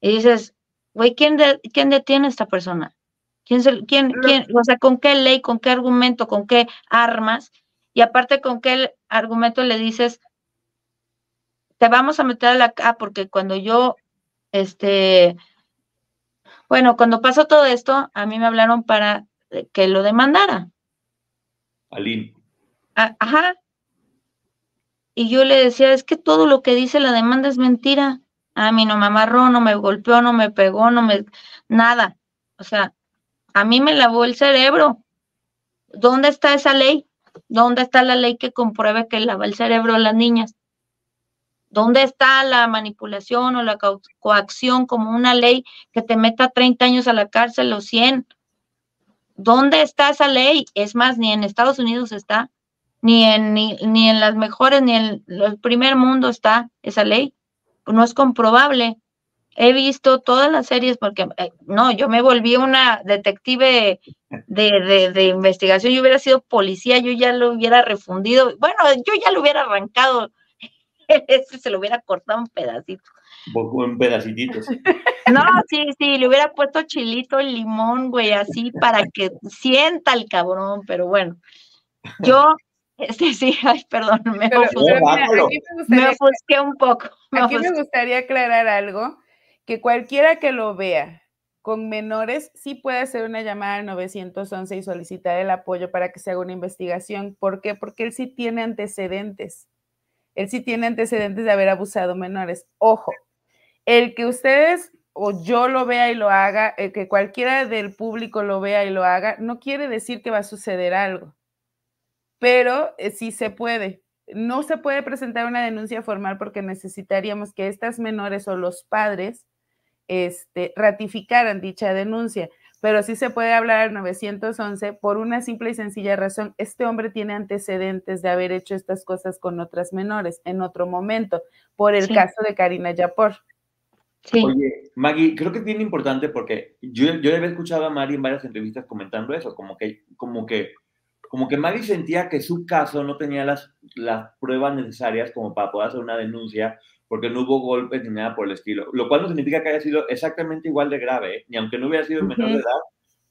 Y dices, güey, ¿quién, ¿quién detiene a esta persona? ¿Quién, quién, quién, o sea, con qué ley, con qué argumento, con qué armas? Y aparte, con qué argumento le dices, te vamos a meter a la ah, porque cuando yo, este, bueno, cuando pasó todo esto, a mí me hablaron para que lo demandara. Aline. Ah, ajá. Y yo le decía, es que todo lo que dice la demanda es mentira. A mí no me amarró, no me golpeó, no me pegó, no me... nada. O sea, a mí me lavó el cerebro. ¿Dónde está esa ley? ¿Dónde está la ley que compruebe que lava el cerebro a las niñas? ¿Dónde está la manipulación o la coacción como una ley que te meta 30 años a la cárcel o 100? ¿Dónde está esa ley? Es más, ni en Estados Unidos está, ni en, ni, ni en las mejores, ni en el primer mundo está esa ley no es comprobable. He visto todas las series porque, eh, no, yo me volví una detective de, de, investigación, yo hubiera sido policía, yo ya lo hubiera refundido, bueno, yo ya lo hubiera arrancado, [LAUGHS] ese se lo hubiera cortado un pedacito. En pedacitos. No, sí, sí, le hubiera puesto chilito, limón, güey, así para que sienta el cabrón, pero bueno, yo Sí, sí, [LAUGHS] ay, perdón, me, ofusqué, un poco. aquí me gustaría aclarar algo, que cualquiera que lo vea con menores sí puede hacer una llamada al 911 y solicitar el apoyo para que se haga una investigación. ¿Por qué? Porque él sí tiene antecedentes. Él sí tiene antecedentes de haber abusado menores. Ojo, el que ustedes o yo lo vea y lo haga, el que cualquiera del público lo vea y lo haga, no quiere decir que va a suceder algo pero eh, sí se puede. No se puede presentar una denuncia formal porque necesitaríamos que estas menores o los padres este, ratificaran dicha denuncia, pero sí se puede hablar al 911 por una simple y sencilla razón. Este hombre tiene antecedentes de haber hecho estas cosas con otras menores en otro momento, por el caso de Karina Yapor. Sí. Oye, Maggie, creo que es bien importante porque yo, yo había escuchado a Mari en varias entrevistas comentando eso, como que, como que como que Maggie sentía que su caso no tenía las, las pruebas necesarias como para poder hacer una denuncia, porque no hubo golpes ni nada por el estilo, lo cual no significa que haya sido exactamente igual de grave, ¿eh? ni aunque no hubiera sido menor de edad,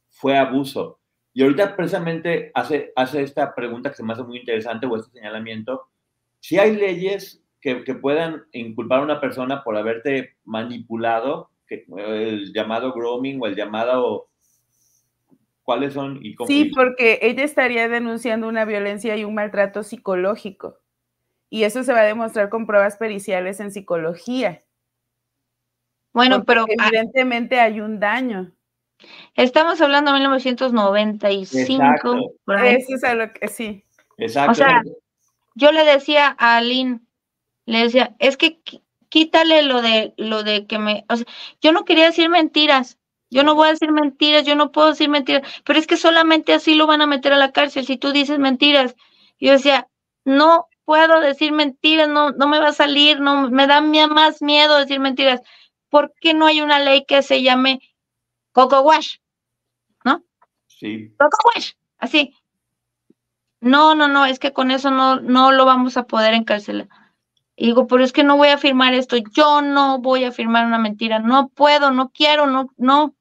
fue abuso. Y ahorita precisamente hace, hace esta pregunta que se me hace muy interesante o este señalamiento. Si hay leyes que, que puedan inculpar a una persona por haberte manipulado, que, el llamado grooming o el llamado... ¿Cuáles son? Y cómo sí, porque ella estaría denunciando una violencia y un maltrato psicológico. Y eso se va a demostrar con pruebas periciales en psicología. Bueno, pero ah evidentemente hay un daño. Estamos hablando de 1995. Eso es a lo que sí. Exacto. O sea, yo le decía a Aline, le decía, es que quítale lo de lo de que me, o sea, yo no quería decir mentiras. Yo no voy a decir mentiras, yo no puedo decir mentiras, pero es que solamente así lo van a meter a la cárcel si tú dices mentiras. Yo decía, no puedo decir mentiras, no, no me va a salir, no me da más miedo decir mentiras. ¿Por qué no hay una ley que se llame Coco Wash, ¿no? Sí. Coco Wash, así. No, no, no, es que con eso no, no lo vamos a poder encarcelar. Y digo, pero es que no voy a firmar esto, yo no voy a firmar una mentira, no puedo, no quiero, no, no.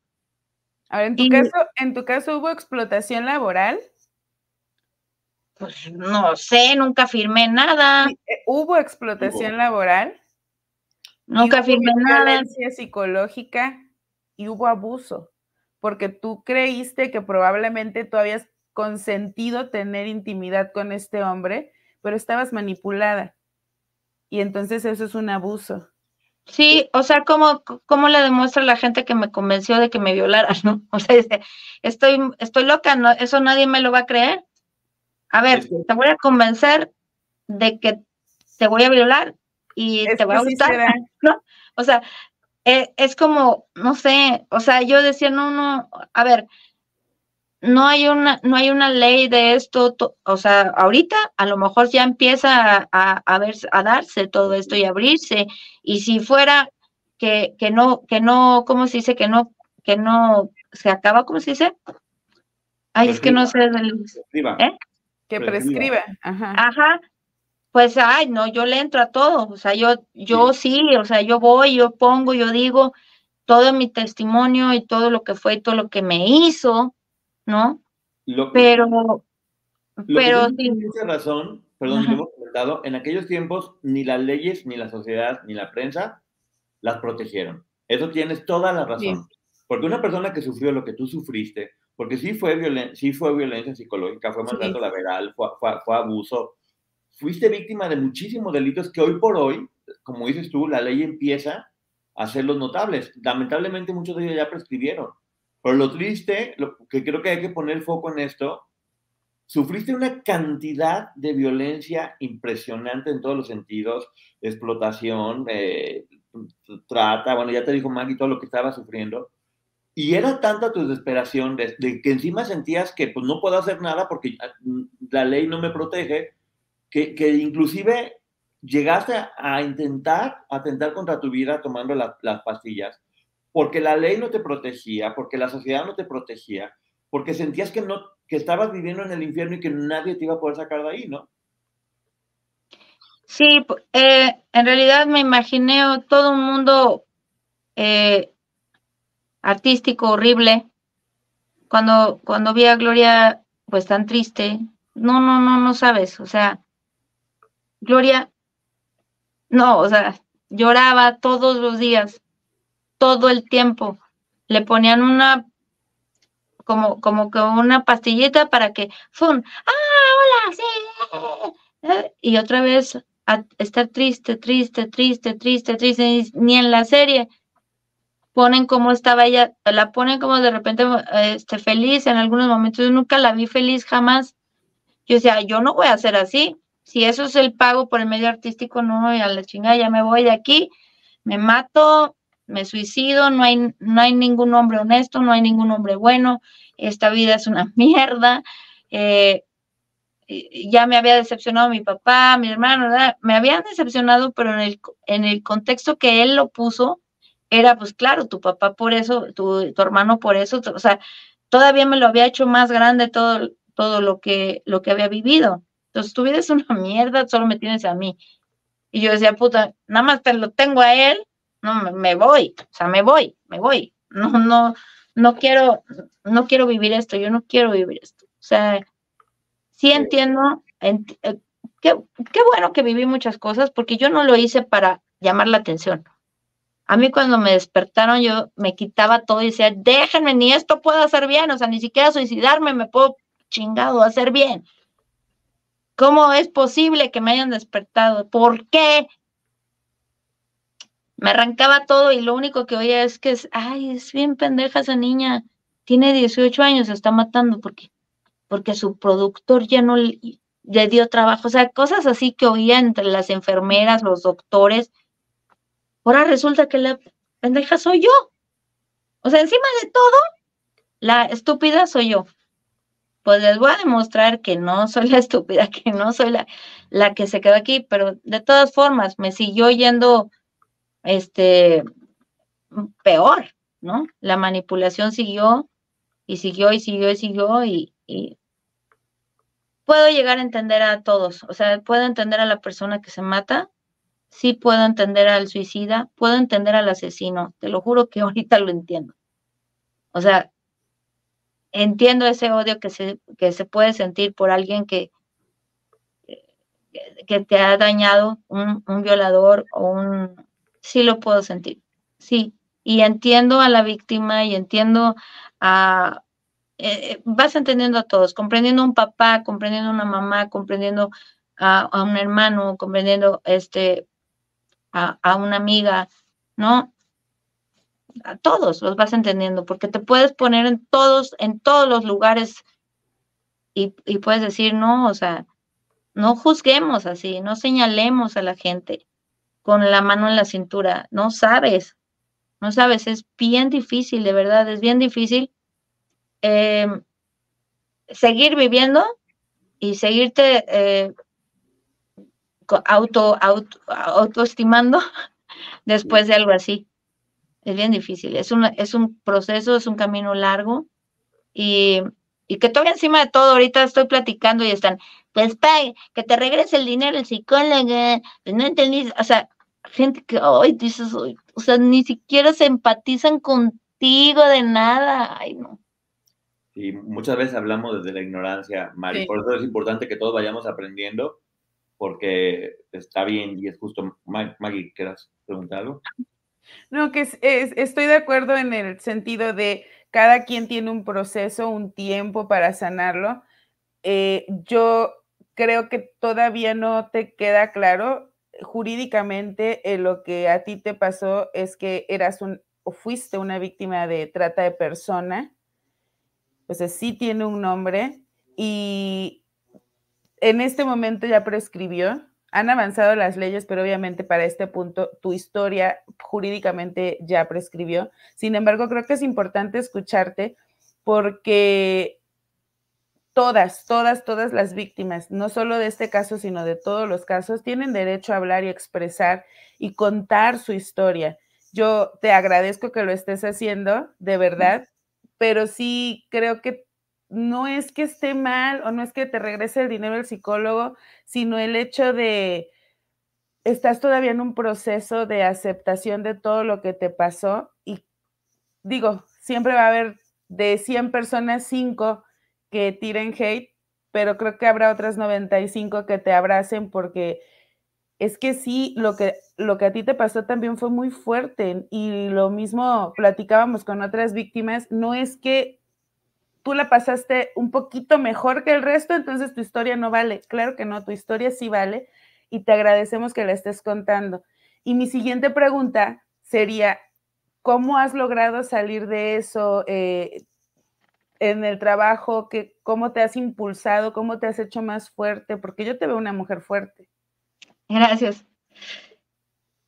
A ver, en tu caso, en tu caso hubo explotación laboral. Pues no sé, nunca firmé nada. Eh, ¿Hubo explotación laboral? Nunca firmé nada. Violencia psicológica y hubo abuso, porque tú creíste que probablemente tú habías consentido tener intimidad con este hombre, pero estabas manipulada. Y entonces eso es un abuso. Sí, o sea, ¿cómo, cómo le demuestra la gente que me convenció de que me violara, [LAUGHS] no? O sea, estoy, estoy loca, ¿no? eso nadie me lo va a creer. A ver, te voy a convencer de que te voy a violar y te va a gustar, [LAUGHS] ¿no? O sea, eh, es como, no sé, o sea, yo decía, no, no, a ver, no hay una, no hay una ley de esto, o sea, ahorita a lo mejor ya empieza a, a, ver, a darse todo esto y abrirse, y si fuera que, que no, que no, ¿cómo se dice? Que no, que no se acaba, ¿cómo se dice? Ay, es que no sé del, ¿eh? Que prescribe, ajá. Ajá, pues, ay, no, yo le entro a todo, o sea, yo, yo sí. o sea, yo voy, yo pongo, yo digo todo mi testimonio y todo lo que fue y todo lo que me hizo, ¿no? pero, pero sí. Mucha razón, perdón, lo hemos comentado, en aquellos tiempos ni las leyes, ni la sociedad, ni la prensa las protegieron. Eso tienes toda la razón. Porque una persona que sufrió lo que tú sufriste, porque sí fue, violen sí fue violencia psicológica, fue maltrato laboral, fue, fue, fue abuso, fuiste víctima de muchísimos delitos que hoy por hoy, como dices tú, la ley empieza a hacerlos notables. Lamentablemente muchos de ellos ya prescribieron. Pero lo triste, lo que creo que hay que poner foco en esto, sufriste una cantidad de violencia impresionante en todos los sentidos, explotación, eh, trata, bueno, ya te dijo Maggie todo lo que estaba sufriendo. Y era tanta tu desesperación de, que encima sentías que pues no puedo hacer nada porque ah, la ley no me protege, que, inclusive llegaste a intentar atentar contra tu vida tomando las pastillas, porque la ley no te protegía, porque la sociedad no te protegía, porque sentías que, no, que estabas viviendo en el infierno y que nadie te iba a poder sacar de ahí, ¿no? Sí, eh, en realidad me imaginé todo un mundo eh, artístico horrible. Cuando, cuando vi a Gloria pues tan triste, no, no, no, no sabes, o sea, Gloria, no, o sea, lloraba todos los días, todo el tiempo. Le ponían una, como, como que una pastillita para que, ¡fum! ¡Ah, hola! ¡Sí! Y otra vez a estar triste, triste, triste, triste, triste, ni en la serie ponen cómo estaba ella, la ponen como de repente este, feliz en algunos momentos, yo nunca la vi feliz jamás. Yo decía, yo no voy a ser así, si eso es el pago por el medio artístico, no, a la chingada, ya me voy de aquí, me mato, me suicido, no hay, no hay ningún hombre honesto, no hay ningún hombre bueno, esta vida es una [LAUGHS] mierda. Eh, ya me había decepcionado mi papá, mi hermano, me habían decepcionado, pero en el, en el contexto que él lo puso, era pues claro, tu papá por eso, tu, tu hermano por eso, o sea, todavía me lo había hecho más grande todo, todo lo que, lo que había vivido. Entonces, tu vida es una mierda, solo me tienes a mí. Y yo decía, puta, nada más te lo tengo a él, no, me, voy, o sea, me voy, me voy. No, no, no quiero, no quiero vivir esto, yo no quiero vivir esto. O sea, sí entiendo, eh, qué, qué bueno que viví muchas cosas, porque yo no lo hice para llamar la atención. A mí cuando me despertaron yo me quitaba todo y decía, déjenme, ni esto puedo hacer bien, o sea, ni siquiera suicidarme me puedo chingado hacer bien. ¿Cómo es posible que me hayan despertado? ¿Por qué? Me arrancaba todo y lo único que oía es que es, ay, es bien pendeja esa niña, tiene 18 años, se está matando porque, porque su productor ya no le, dio trabajo, o sea, cosas así que oía entre las enfermeras, los doctores, Ahora resulta que la pendeja soy yo. O sea, encima de todo, la estúpida soy yo. Pues les voy a demostrar que no soy la estúpida, que no soy la, la que se quedó aquí, pero de todas formas me siguió yendo este peor, ¿no? La manipulación siguió y siguió y siguió y siguió y, puedo llegar a entender a todos, o sea, puedo entender a la persona que se mata, sí puedo entender al suicida, puedo entender al asesino, te lo juro que [LAUGHS] ahorita lo entiendo. O sea, entiendo ese odio que se, que se puede sentir por alguien que, que te ha dañado, un, violador o un... Sí lo puedo sentir, sí. Y entiendo a la víctima y entiendo a... Eh, vas entendiendo a todos, comprendiendo a un papá, comprendiendo a una mamá, comprendiendo a, a un hermano, comprendiendo este, a, una amiga, ¿no? A todos los vas entendiendo, porque te puedes poner en todos, en todos los lugares y, y puedes decir, no, o sea, no juzguemos así, no señalemos a la gente con la mano en la cintura, no sabes, no sabes, es bien difícil, de verdad, es bien difícil eh, seguir viviendo y seguirte eh, auto, auto, autoestimando [LAUGHS] después de algo así. Es bien difícil, es un, es un proceso, es un camino largo y, y que todavía encima de todo, ahorita estoy platicando y están, pues que te regrese el dinero el psicólogo, pues no entendí, o sea, gente que hoy dices, o sea, ni siquiera se empatizan contigo de nada, ay no. Y muchas veces hablamos desde la ignorancia, Mari, por eso es importante que todos vayamos aprendiendo porque está bien y es justo. Maggie, ¿quieras preguntar algo? No, que es, estoy de acuerdo en el sentido de cada quien tiene un proceso, un tiempo para sanarlo. Eh, yo creo que todavía no te queda claro jurídicamente eh, lo que a ti te pasó es que eras un o fuiste una víctima de trata de persona. Sea, sí tiene un nombre y en este momento ya prescribió, han avanzado las leyes, pero obviamente para este punto tu historia jurídicamente ya prescribió. Sin embargo, creo que es importante escucharte porque todas, todas, todas las víctimas, no solo de este caso, sino de todos los casos, tienen derecho a hablar y expresar y contar su historia. Yo te agradezco que lo estés haciendo, de verdad, pero sí creo que no es que esté mal o no es que te regrese el dinero el psicólogo, sino el hecho de estás todavía en un proceso de aceptación de todo lo que te pasó y digo, siempre va a haber de 100 personas 5 que tiren hate, pero creo que habrá otras 95 que te abracen porque es que sí, lo que, lo que a ti te pasó también fue muy fuerte y lo mismo platicábamos con otras víctimas, no es que tú la pasaste un poquito mejor que el resto, entonces tu historia no vale. Claro que no, tu historia sí vale y te agradecemos que la estés contando. Y mi siguiente pregunta sería, ¿cómo has logrado salir de eso eh, en el trabajo? Que, ¿Cómo te has impulsado? ¿Cómo te has hecho más fuerte? Porque yo te veo una mujer fuerte. Gracias.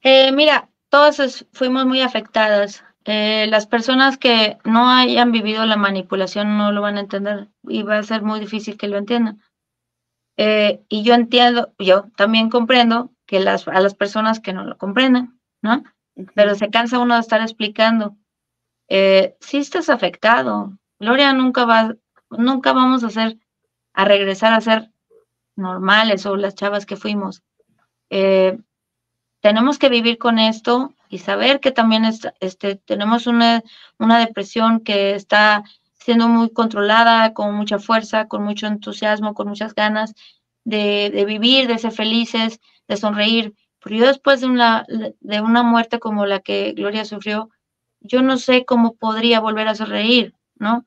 Eh, mira, todos fuimos muy afectadas eh, las personas que no hayan vivido la manipulación no lo van a entender y va a ser muy difícil que lo entiendan. Eh, y yo entiendo, yo también comprendo que las, a las personas que no lo comprenden, ¿no? Pero se cansa uno de estar explicando. Eh, si estás afectado, Gloria nunca va, nunca vamos a hacer, a regresar a ser normales o las chavas que fuimos. tenemos que vivir con esto y saber que también este, tenemos una, una depresión que está siendo muy controlada, con mucha fuerza, con mucho entusiasmo, con muchas ganas de, de vivir, de ser felices, de sonreír. Pero yo después de una, de una muerte como la que Gloria sufrió, yo no sé cómo podría volver a sonreír, ¿no?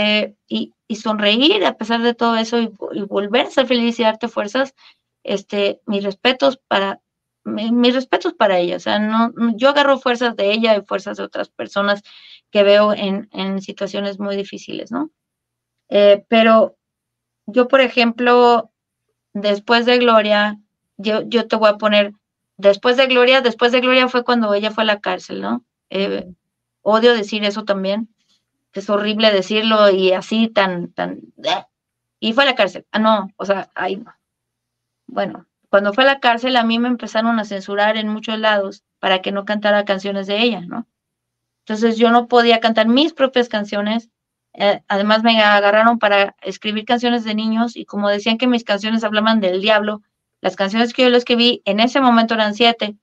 Eh, y, y, sonreír a pesar de todo eso y, volver a ser feliz y darte fuerzas, este, mis respetos para, mis respetos para ella, o sea, no, yo agarro fuerzas de ella y fuerzas de otras personas que veo en, en situaciones muy difíciles, ¿no? Eh, pero yo, por ejemplo, después de Gloria, yo, yo te voy a poner, después de Gloria, después de Gloria fue cuando ella fue a la cárcel, ¿no? Eh, odio decir eso también, es horrible decirlo y así tan, tan, ¡eh! y fue a la cárcel. Ah, no, o sea, ay, bueno, cuando fue a la cárcel a mí me empezaron a censurar en muchos lados para que no cantara canciones de ella, ¿no? Entonces yo no podía cantar mis propias canciones. Eh, además me agarraron para escribir canciones de niños y como decían que mis canciones hablaban del diablo, las canciones que yo les escribí en ese momento eran siete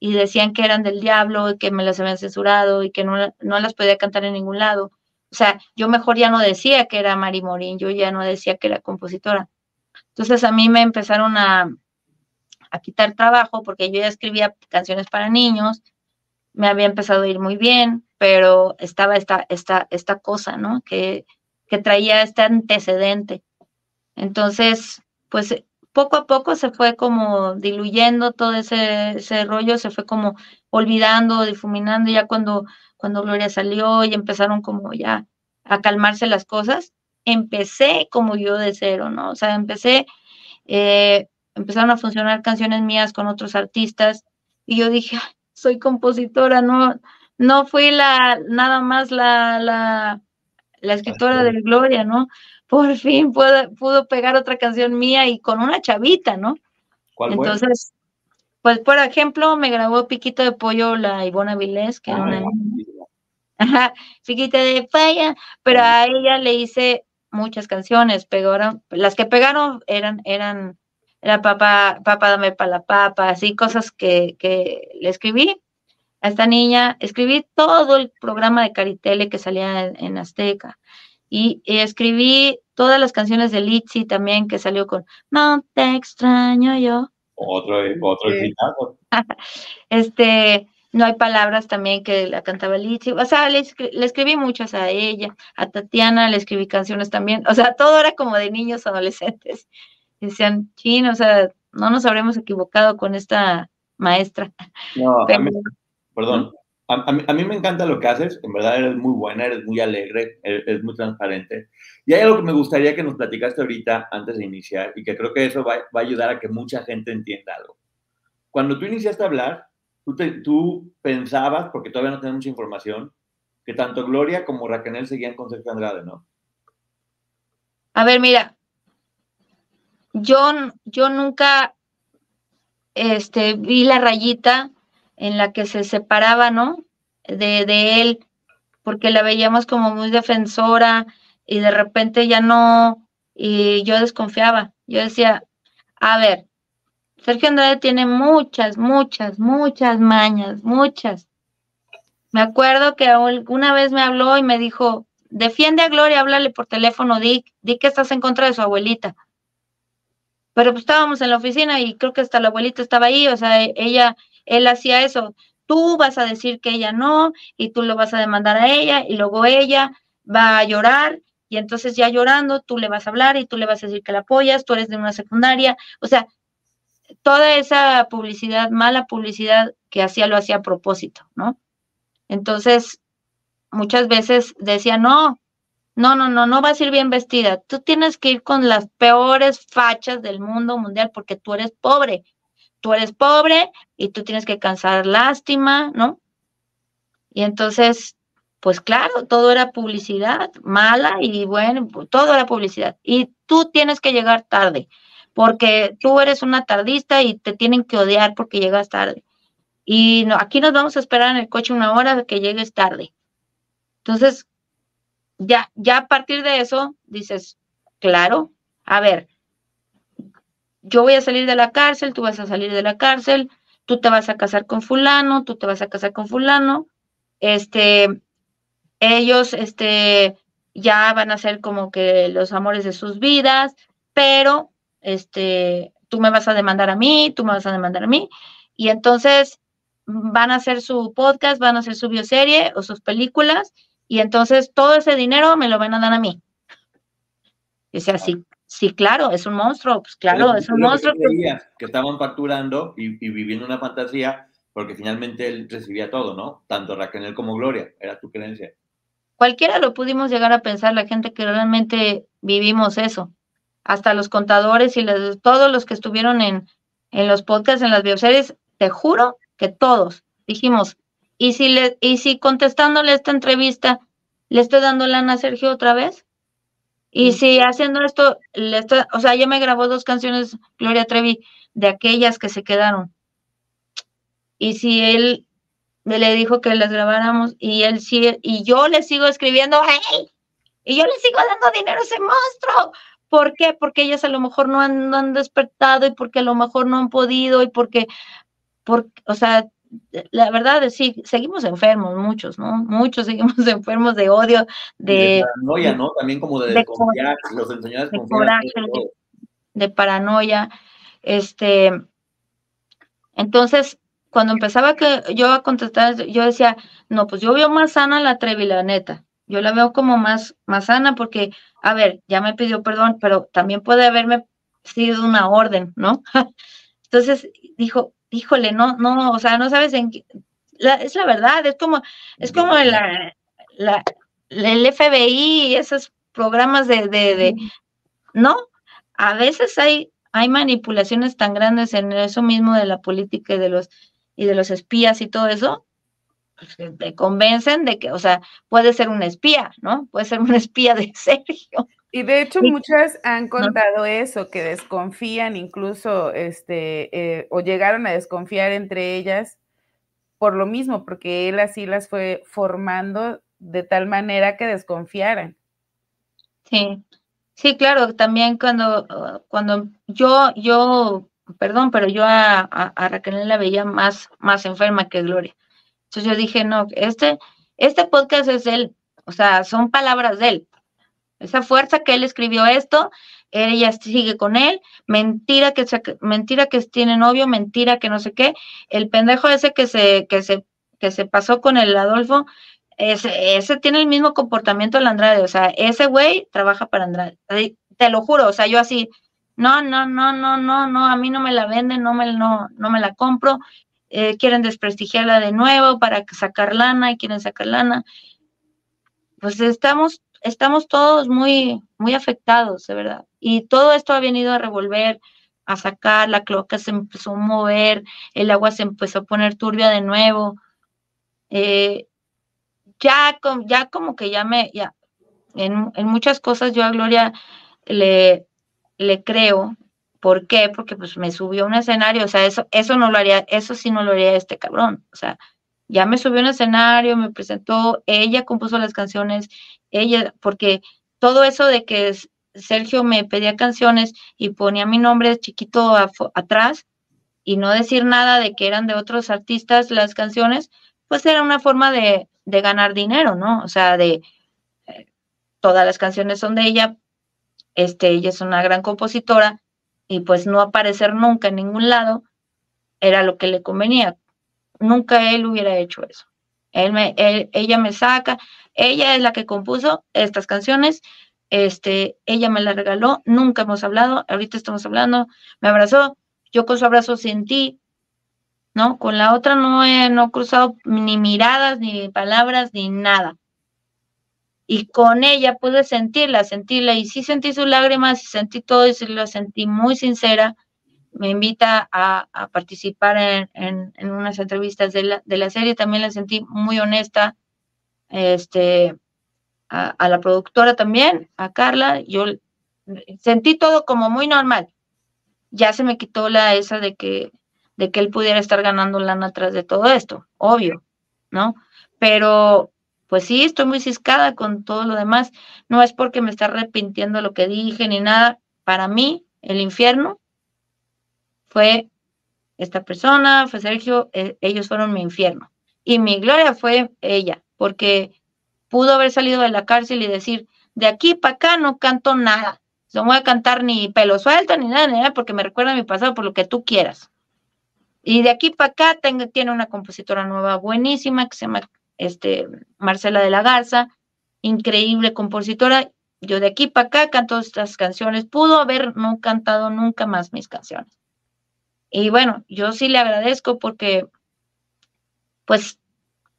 y decían que eran del diablo y que me las habían censurado y que no, no las podía cantar en ningún lado. O sea, yo mejor ya no decía que era Mari Morín, yo ya no decía que era compositora. Entonces a mí me empezaron a, a quitar trabajo porque yo ya escribía canciones para niños, me había empezado a ir muy bien, pero estaba esta, esta, esta cosa, ¿no? Que, que traía este antecedente. Entonces, pues poco a poco se fue como diluyendo todo ese, ese rollo, se fue como olvidando, difuminando, ya cuando, cuando Gloria salió y empezaron como ya a calmarse las cosas, empecé como yo de cero, ¿no? O sea, empecé, eh, empezaron a funcionar canciones mías con otros artistas y yo dije, soy compositora, no, no fui la, nada más la, la, la escritora de Gloria, ¿no? por fin pudo, pudo pegar otra canción mía y con una chavita, ¿no? ¿Cuál Entonces, pues por ejemplo, me grabó Piquito de Pollo la Ivona Vilés, que era una... Ajá, Piquito de Falla, pero a ella le hice muchas canciones, pegaron, las que pegaron eran, eran, era papá, papá dame para la papa, así cosas que, que le escribí a esta niña, escribí todo el programa de Caritele que salía en Azteca, y, escribí todas las canciones de Litzy también, que salió con No te extraño yo. Otro, otro [LAUGHS] Este, no hay palabras también que la cantaba Litzy. O sea, le, escribí muchas a ella, a Tatiana le escribí canciones también. O sea, todo era como de niños adolescentes. decían, chin, o sea, no nos habremos equivocado con esta maestra. No, perdón, a, mí, me encanta lo que haces, en verdad eres muy buena, eres muy alegre, eres, muy transparente. Y hay algo que me gustaría que nos platicaste ahorita antes de iniciar y que creo que eso va, va a ayudar a que mucha gente entienda algo. Cuando tú iniciaste a hablar, tú, pensabas, porque todavía no tenemos mucha información, que tanto Gloria como Raquel seguían con Sergio Andrade, ¿no? A ver, mira, yo, yo nunca este, vi la rayita en la que se separaba, ¿no? De, de él, porque la veíamos como muy defensora y de repente ya no, y yo desconfiaba. Yo decía, a ver, Sergio Andrade tiene muchas, muchas, muchas mañas, muchas. Me acuerdo que alguna vez me habló y me dijo, defiende a Gloria, háblale por teléfono, di, di que estás en contra de su abuelita. Pero pues estábamos en la oficina y creo que hasta la abuelita estaba ahí, o sea, ella él hacía eso. Tú vas a decir que ella no y tú lo vas a demandar a ella y luego ella va a llorar y entonces ya llorando tú le vas a hablar y tú le vas a decir que la apoyas, tú eres de una secundaria, o sea, toda esa publicidad, mala publicidad que hacía lo hacía a propósito, ¿no? Entonces, muchas veces decía, no, no, no, no, no vas a ir bien vestida, tú tienes que ir con las peores fachas del mundo mundial porque tú eres pobre tú eres pobre y tú tienes que cansar lástima, ¿no? Y entonces, pues claro, todo era publicidad mala y bueno, todo era publicidad. Y tú tienes que llegar tarde, porque tú eres una tardista y te tienen que odiar porque llegas tarde. Y no, aquí nos vamos a esperar en el coche una hora que llegues tarde. Entonces, ya, ya a partir de eso, dices, claro, a ver, yo voy a salir de la cárcel, tú vas a salir de la cárcel, tú te vas a casar con fulano, tú te vas a casar con fulano, este, ellos, este, ya van a ser como que los amores de sus vidas, pero, este, tú me vas a demandar a mí, tú me vas a demandar a mí, y entonces van a hacer su podcast, van a hacer su bioserie o sus películas, y entonces todo ese dinero me lo van a dar a mí. Y sea, sí, sí, claro, es un monstruo, pues claro, es un monstruo. Que, que estaban facturando y, y, viviendo una fantasía, porque finalmente él recibía todo, ¿no? Tanto Raquel como Gloria, era tu creencia. Cualquiera lo pudimos llegar a pensar, la gente que realmente vivimos eso. Hasta los contadores y todos los que estuvieron en, en los podcasts, en las bioseries, te juro que todos dijimos, ¿y si, le, y si contestándole esta entrevista le estoy dando lana a Sergio otra vez? Y si haciendo esto, le está, o sea, ya me grabó dos canciones Gloria Trevi de aquellas que se quedaron. Y si él le dijo que las grabáramos y él sí, y yo le sigo escribiendo, hey, y yo le sigo dando dinero a ese monstruo. ¿Por qué? Porque ellas a lo mejor no han, no han despertado y porque a lo mejor no han podido y porque, porque o sea, la verdad es sí, seguimos enfermos, muchos, ¿no? Muchos [LAUGHS] seguimos enfermos de odio, de, de paranoia, ¿no? También como de, desconfiar, los enseñados de coraje, de, de paranoia, este, entonces, cuando empezaba que yo a contestar, yo decía, no, pues yo veo más sana la Trevi, la neta, yo la veo como más, más sana porque, a ver, ya me pidió perdón, pero también puede haberme sido una orden, ¿no? [LAUGHS] Entonces dijo, híjole, no, no, o sea, no sabes en qué, la, es la verdad, es como, es como la, la, el FBI, esos programas de, de, de, no, a veces hay, hay manipulaciones tan grandes en eso mismo de la política y de los, y de los espías y todo eso, [LAUGHS] te convencen de que, o sea, puede ser un espía, ¿no? Puede ser un [LAUGHS] espía de Sergio. Y de hecho muchas han contado ¿no? eso, que desconfían incluso, este, eh, o llegaron a desconfiar entre ellas por lo mismo, porque él así las fue formando de tal manera que desconfiaran. Sí, sí, claro, también cuando, cuando yo, yo, perdón, pero yo a, a, a Raquel la veía más, más enferma que Gloria. Entonces yo dije, no, este, este podcast es él, o sea, son palabras de él, esa fuerza que él escribió esto, ella sigue con él, mentira que se, mentira que tiene novio, mentira que no sé qué, el pendejo ese que se, que se, que se pasó con el Adolfo, ese, ese tiene el mismo comportamiento del Andrade, o sea, ese güey trabaja para Andrade, te lo juro, o sea, yo así, no, no, no, no, no, no, a mí no me la venden, no me, no, no me la compro, eh, quieren desprestigiarla de nuevo para sacar lana y quieren sacar lana. Pues estamos estamos todos muy, muy afectados, de verdad. Y todo esto ha venido a revolver, a sacar, la cloaca se empezó a mover, el agua se empezó a poner turbia de nuevo. Eh, ya, ya como que ya me, ya, en, en, muchas cosas yo a Gloria le, le creo. ¿Por qué? Porque pues me subió a un escenario, o sea, eso, eso no lo haría, eso sí no lo haría este cabrón. O sea, ya me subió a un escenario, me presentó, ella compuso las canciones, ella, porque todo eso de que Sergio me pedía canciones y ponía mi nombre chiquito atrás y no decir nada de que eran de otros artistas las canciones, pues era una forma de, de ganar dinero, ¿no? O sea, de eh, todas las canciones son de ella, este, ella es una gran compositora y pues no aparecer nunca en ningún lado era lo que le convenía nunca él hubiera hecho eso. Él me, él, ella me saca, ella es la que compuso estas canciones, este, ella me la regaló, nunca hemos hablado, ahorita estamos hablando, me abrazó, yo con su abrazo sentí, ¿no? Con la otra no he no cruzado ni miradas, ni palabras, ni nada. Y con ella pude sentirla, sentirla, y sí sentí sus lágrimas, sentí todo, y la sentí muy sincera, me invita a, participar en, en, unas entrevistas de la, de la, serie, también la sentí muy honesta, este, a, a, la productora también, a Carla, yo sentí todo como muy normal. Ya se me quitó la esa de que, de que él pudiera estar ganando lana atrás de todo esto, obvio, ¿no? Pero pues sí, estoy muy ciscada con todo lo demás. No es porque me está arrepintiendo lo que dije ni nada. Para mí, el infierno fue esta persona, fue Sergio, eh, ellos fueron mi infierno. Y mi gloria fue ella, porque pudo haber salido de la cárcel y decir, de aquí para acá no canto nada, no voy a cantar ni pelo suelto ni nada, ni nada, porque me recuerda a mi pasado, por lo que tú quieras. Y de aquí para acá tengo, tiene una compositora nueva buenísima que se llama este, Marcela de la Garza, increíble compositora. Yo de aquí para acá canto estas canciones. Pudo haber no cantado nunca más mis canciones. Y bueno, yo sí le agradezco porque, pues,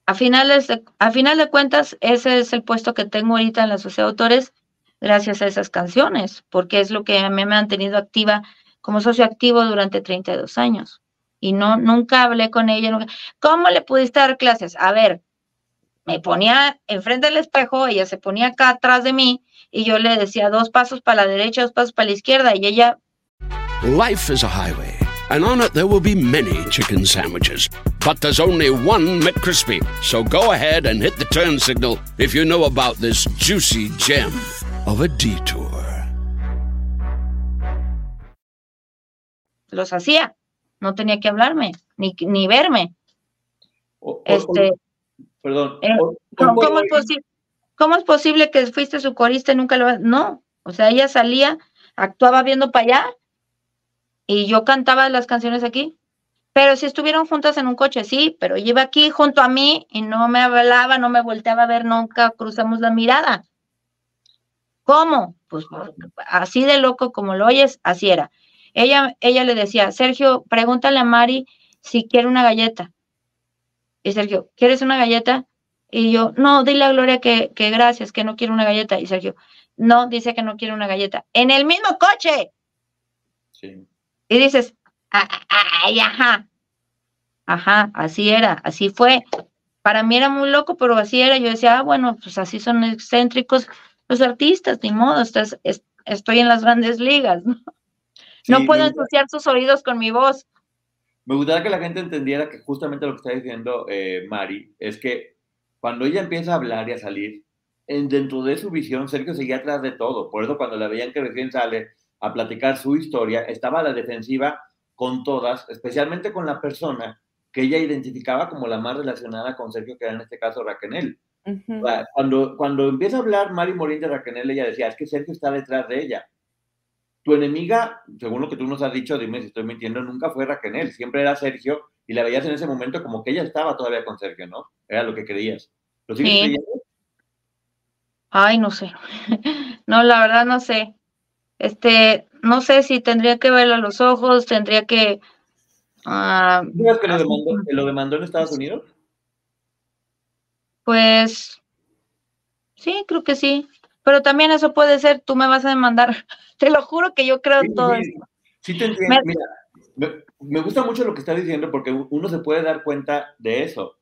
a finales de, a final de cuentas, ese es el puesto que tengo ahorita en la Sociedad de Autores, gracias a esas canciones, porque es lo que me ha mantenido activa como socio activo durante 32 años. Y no, nunca hablé con ella. ¿Cómo le pudiste dar clases? A ver, me ponía enfrente del espejo, ella se ponía acá atrás de mí y yo le decía dos pasos para la derecha, dos pasos para la izquierda y ella... Life is a highway and on it there will be many chicken sandwiches. But there's only one McCrispy. So go ahead and hit the turn signal if you know about this juicy gem of a detour. Los hacía. No tenía que hablarme, ni, ni verme. este... Perdón. Eh, ¿cómo, es posible que fuiste su corista y nunca lo... No, o sea, ella salía, actuaba viendo para allá y yo cantaba las canciones aquí. Pero si estuvieron juntas en un coche, sí, pero iba aquí junto a mí y no me hablaba, no me volteaba a ver nunca, cruzamos la mirada. ¿Cómo? Pues así de loco como lo oyes, así era. Ella, ella le decía, Sergio, pregúntale a Mari si quiere una galleta. Y Sergio, ¿quieres una galleta? Y yo, no, dile a Gloria que, que gracias, que no quiere una galleta. Y Sergio, no, dice que no quiere una galleta. En el mismo coche. Sí. Y dices, ay, ajá. Ajá, así era, así fue. Para mí era muy loco, pero así era. Yo decía, ah, bueno, pues así son excéntricos los artistas, ni modo, estás, estoy en las grandes ligas, ¿no? no puedo ensuciar sus oídos con mi voz. Me gustaría que la gente entendiera que justamente lo que está diciendo eh, Mari es que cuando ella empieza a hablar y a salir, en, dentro de su visión, Sergio seguía atrás de todo. Por eso cuando la veían que recién sale a platicar su historia, estaba a la defensiva con todas, especialmente con la persona que ella identificaba como la más relacionada con Sergio, que era en este caso Raquel. cuando, cuando empieza a hablar Mari Morín de Raquel, ella decía, es que Sergio está detrás de ella tu enemiga, según lo que tú nos has dicho, dime si estoy mintiendo, nunca fue Raquel, siempre era Sergio y la veías en ese momento como que ella estaba todavía con Sergio, ¿no? Era lo que creías. ¿Lo sigues creyendo? Ay, no sé. [LAUGHS] no, la verdad no sé. Este, no sé si tendría que verlo a los ojos, tendría que... Uh, que lo demandó, lo demandó en Estados Unidos? Pues sí, creo que sí. Pero también eso puede ser, tú me vas a demandar. [LAUGHS] Te lo juro que yo creo todo sí, esto. Sí, te entiendo. Me... Mira, me, gusta mucho lo que estás diciendo porque uno se puede dar cuenta de eso.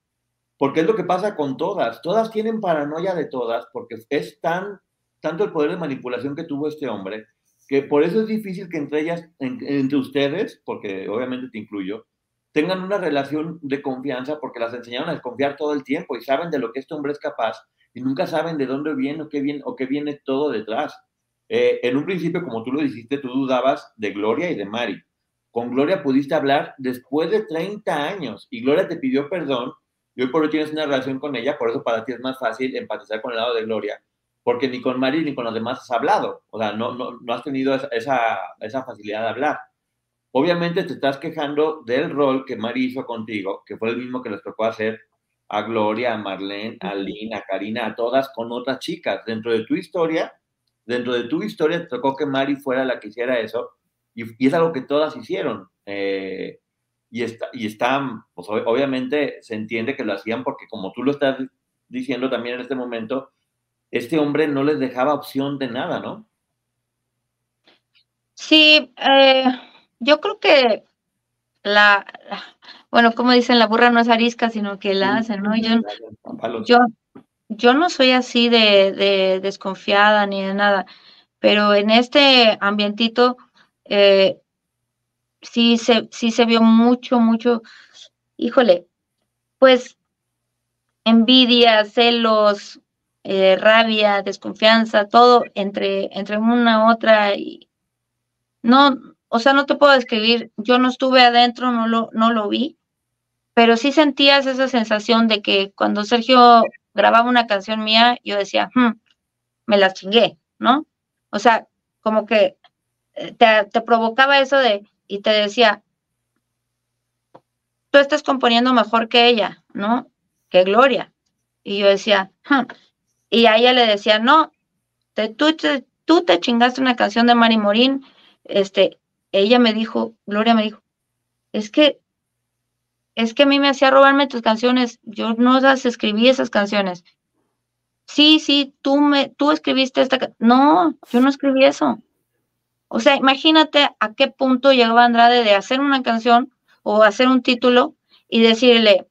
Porque es lo que pasa con todas. Todas tienen paranoia de todas porque es tan, tanto el poder de manipulación que tuvo este hombre que por eso es difícil que entre ellas, entre ustedes, porque obviamente te incluyo, tengan una relación de confianza porque las enseñaron a desconfiar todo el tiempo y saben de lo que este hombre es capaz nunca saben de dónde viene o qué viene, o qué viene todo detrás. Eh, en un principio, como tú lo dijiste, tú dudabas de Gloria y de Mari. Con Gloria pudiste hablar después de 30 años y Gloria te pidió perdón y hoy por hoy tienes una relación con ella, por eso para ti es más fácil empatizar con el lado de Gloria, porque ni con Mari ni con los demás has hablado, o sea, no, no, no has tenido esa, esa facilidad de hablar. Obviamente te estás quejando del rol que Mari hizo contigo, que fue el mismo que les tocó hacer a Gloria, a Marlene, a Lina, a Karina, a todas con otras chicas. Dentro de tu historia, dentro de tu historia te tocó que Mari fuera la que hiciera eso y, es algo que todas hicieron. Eh, y está, y están, pues obviamente se entiende que lo hacían porque como tú lo estás diciendo también en este momento, este hombre no les dejaba opción de nada, ¿no? Sí, eh, yo creo que la, bueno, como dicen, la burra no es arisca, sino que la hacen, ¿no? Yo, yo, yo no soy así de, desconfiada ni de nada, pero en este ambientito eh, sí, se, sí se vio mucho, mucho, híjole, pues envidia, celos, eh, rabia, desconfianza, todo entre, entre una otra y no, o sea, no te puedo describir, yo no estuve adentro, no lo, no lo vi, pero sí sentías esa sensación de que cuando Sergio grababa una canción mía, yo decía, hmm, me la chingué, ¿no? O sea, como que eh, te, provocaba eso de, y te decía, tú estás componiendo mejor que ella, ¿no? Que Gloria. Y yo decía, hmm". y a ella le decía, no, te, tú, te, tú te chingaste una canción de Mari Morín, este, ella me dijo, Gloria me dijo, es que, es que a mí me hacía robarme tus canciones, yo no las escribí esas canciones. Sí, sí, tú me, tú escribiste esta, no, yo no escribí eso. O sea, imagínate a qué punto llegaba Andrade de hacer una canción o hacer un título y decirle,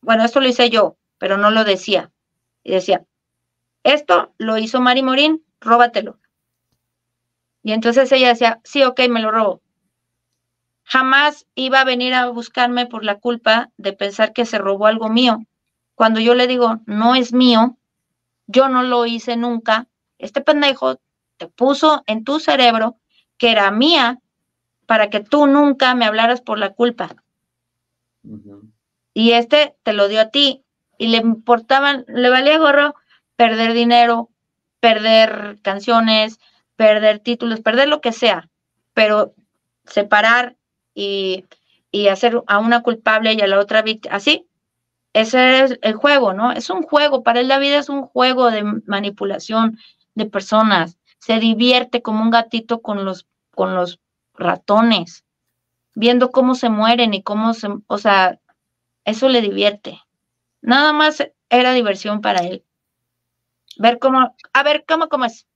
bueno, esto lo hice yo, pero no lo decía. Y decía, esto lo hizo Mari Morín, róbatelo. Y entonces ella decía, sí, ok, me lo robo. Jamás iba a venir a buscarme por la culpa de pensar que se robó algo mío. Cuando yo le digo, no es mío, yo no lo hice nunca, este pendejo te puso en tu cerebro que era mía para que tú nunca me hablaras por la culpa. Y este te lo dio a ti y le importaban, le valía gorro perder dinero, perder canciones, perder títulos, perder lo que sea, pero separar y, y hacer a una culpable y a la otra víctima, así, ese es el juego, ¿no? Es un juego, para él la vida es un juego de manipulación de personas, se divierte como un gatito con los, con los ratones, viendo cómo se mueren y cómo se, o sea, eso le divierte. Nada más era diversión para él. Ver cómo, a ver, ¿cómo comes?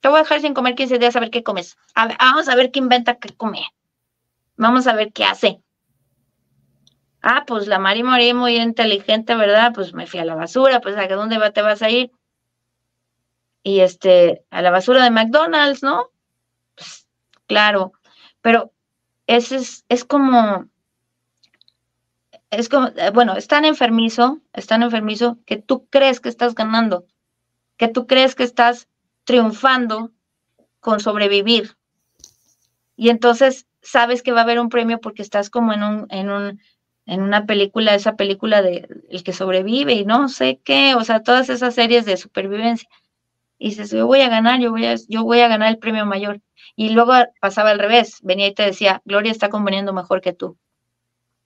Te voy a dejar sin comer 15 días a ver qué comes. vamos a ver qué inventa qué come. Vamos a ver qué hace. Ah, pues la Mari Mari muy inteligente, ¿verdad? Pues me fui a la basura, pues ¿a dónde te vas a ir? Y este, a la basura de McDonald's, ¿no? Pues claro, pero ese es, es como, es como, eh, bueno, es tan enfermizo, es tan enfermizo que tú crees que estás ganando, que tú crees que estás triunfando con sobrevivir. Y entonces sabes que va a haber un premio porque estás como en un, en un, en una película, esa película de el que sobrevive y no sé qué, o sea, todas esas series de supervivencia. Y dices, yo voy a ganar, yo voy a, yo voy a ganar el premio mayor. Y luego pasaba al revés, venía y te decía, Gloria está conveniendo mejor que tú.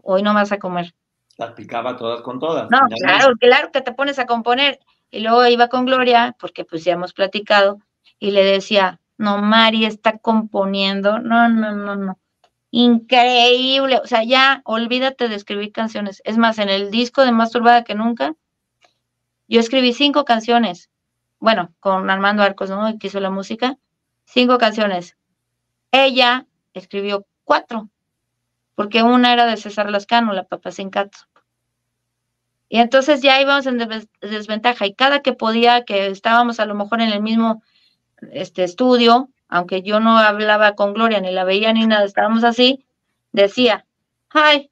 Hoy no vas a comer. Las picaba todas con todas. No, claro, claro que te pones a componer. Y luego iba con Gloria, porque pues ya hemos platicado, y le decía, no, Mari está componiendo, no, no, no, no. Increíble, o sea, ya olvídate de escribir canciones. Es más, en el disco de Más Turbada que Nunca, yo escribí cinco canciones. Bueno, con Armando Arcos, ¿no? Que hizo la música. Cinco canciones. Ella escribió cuatro, porque una era de César Lascano, La Papa Sin Cato. Y entonces ya íbamos en desventaja y cada que podía, que estábamos a lo mejor en el mismo este, estudio, aunque yo no hablaba con Gloria, ni la veía ni nada, estábamos así, decía, ay,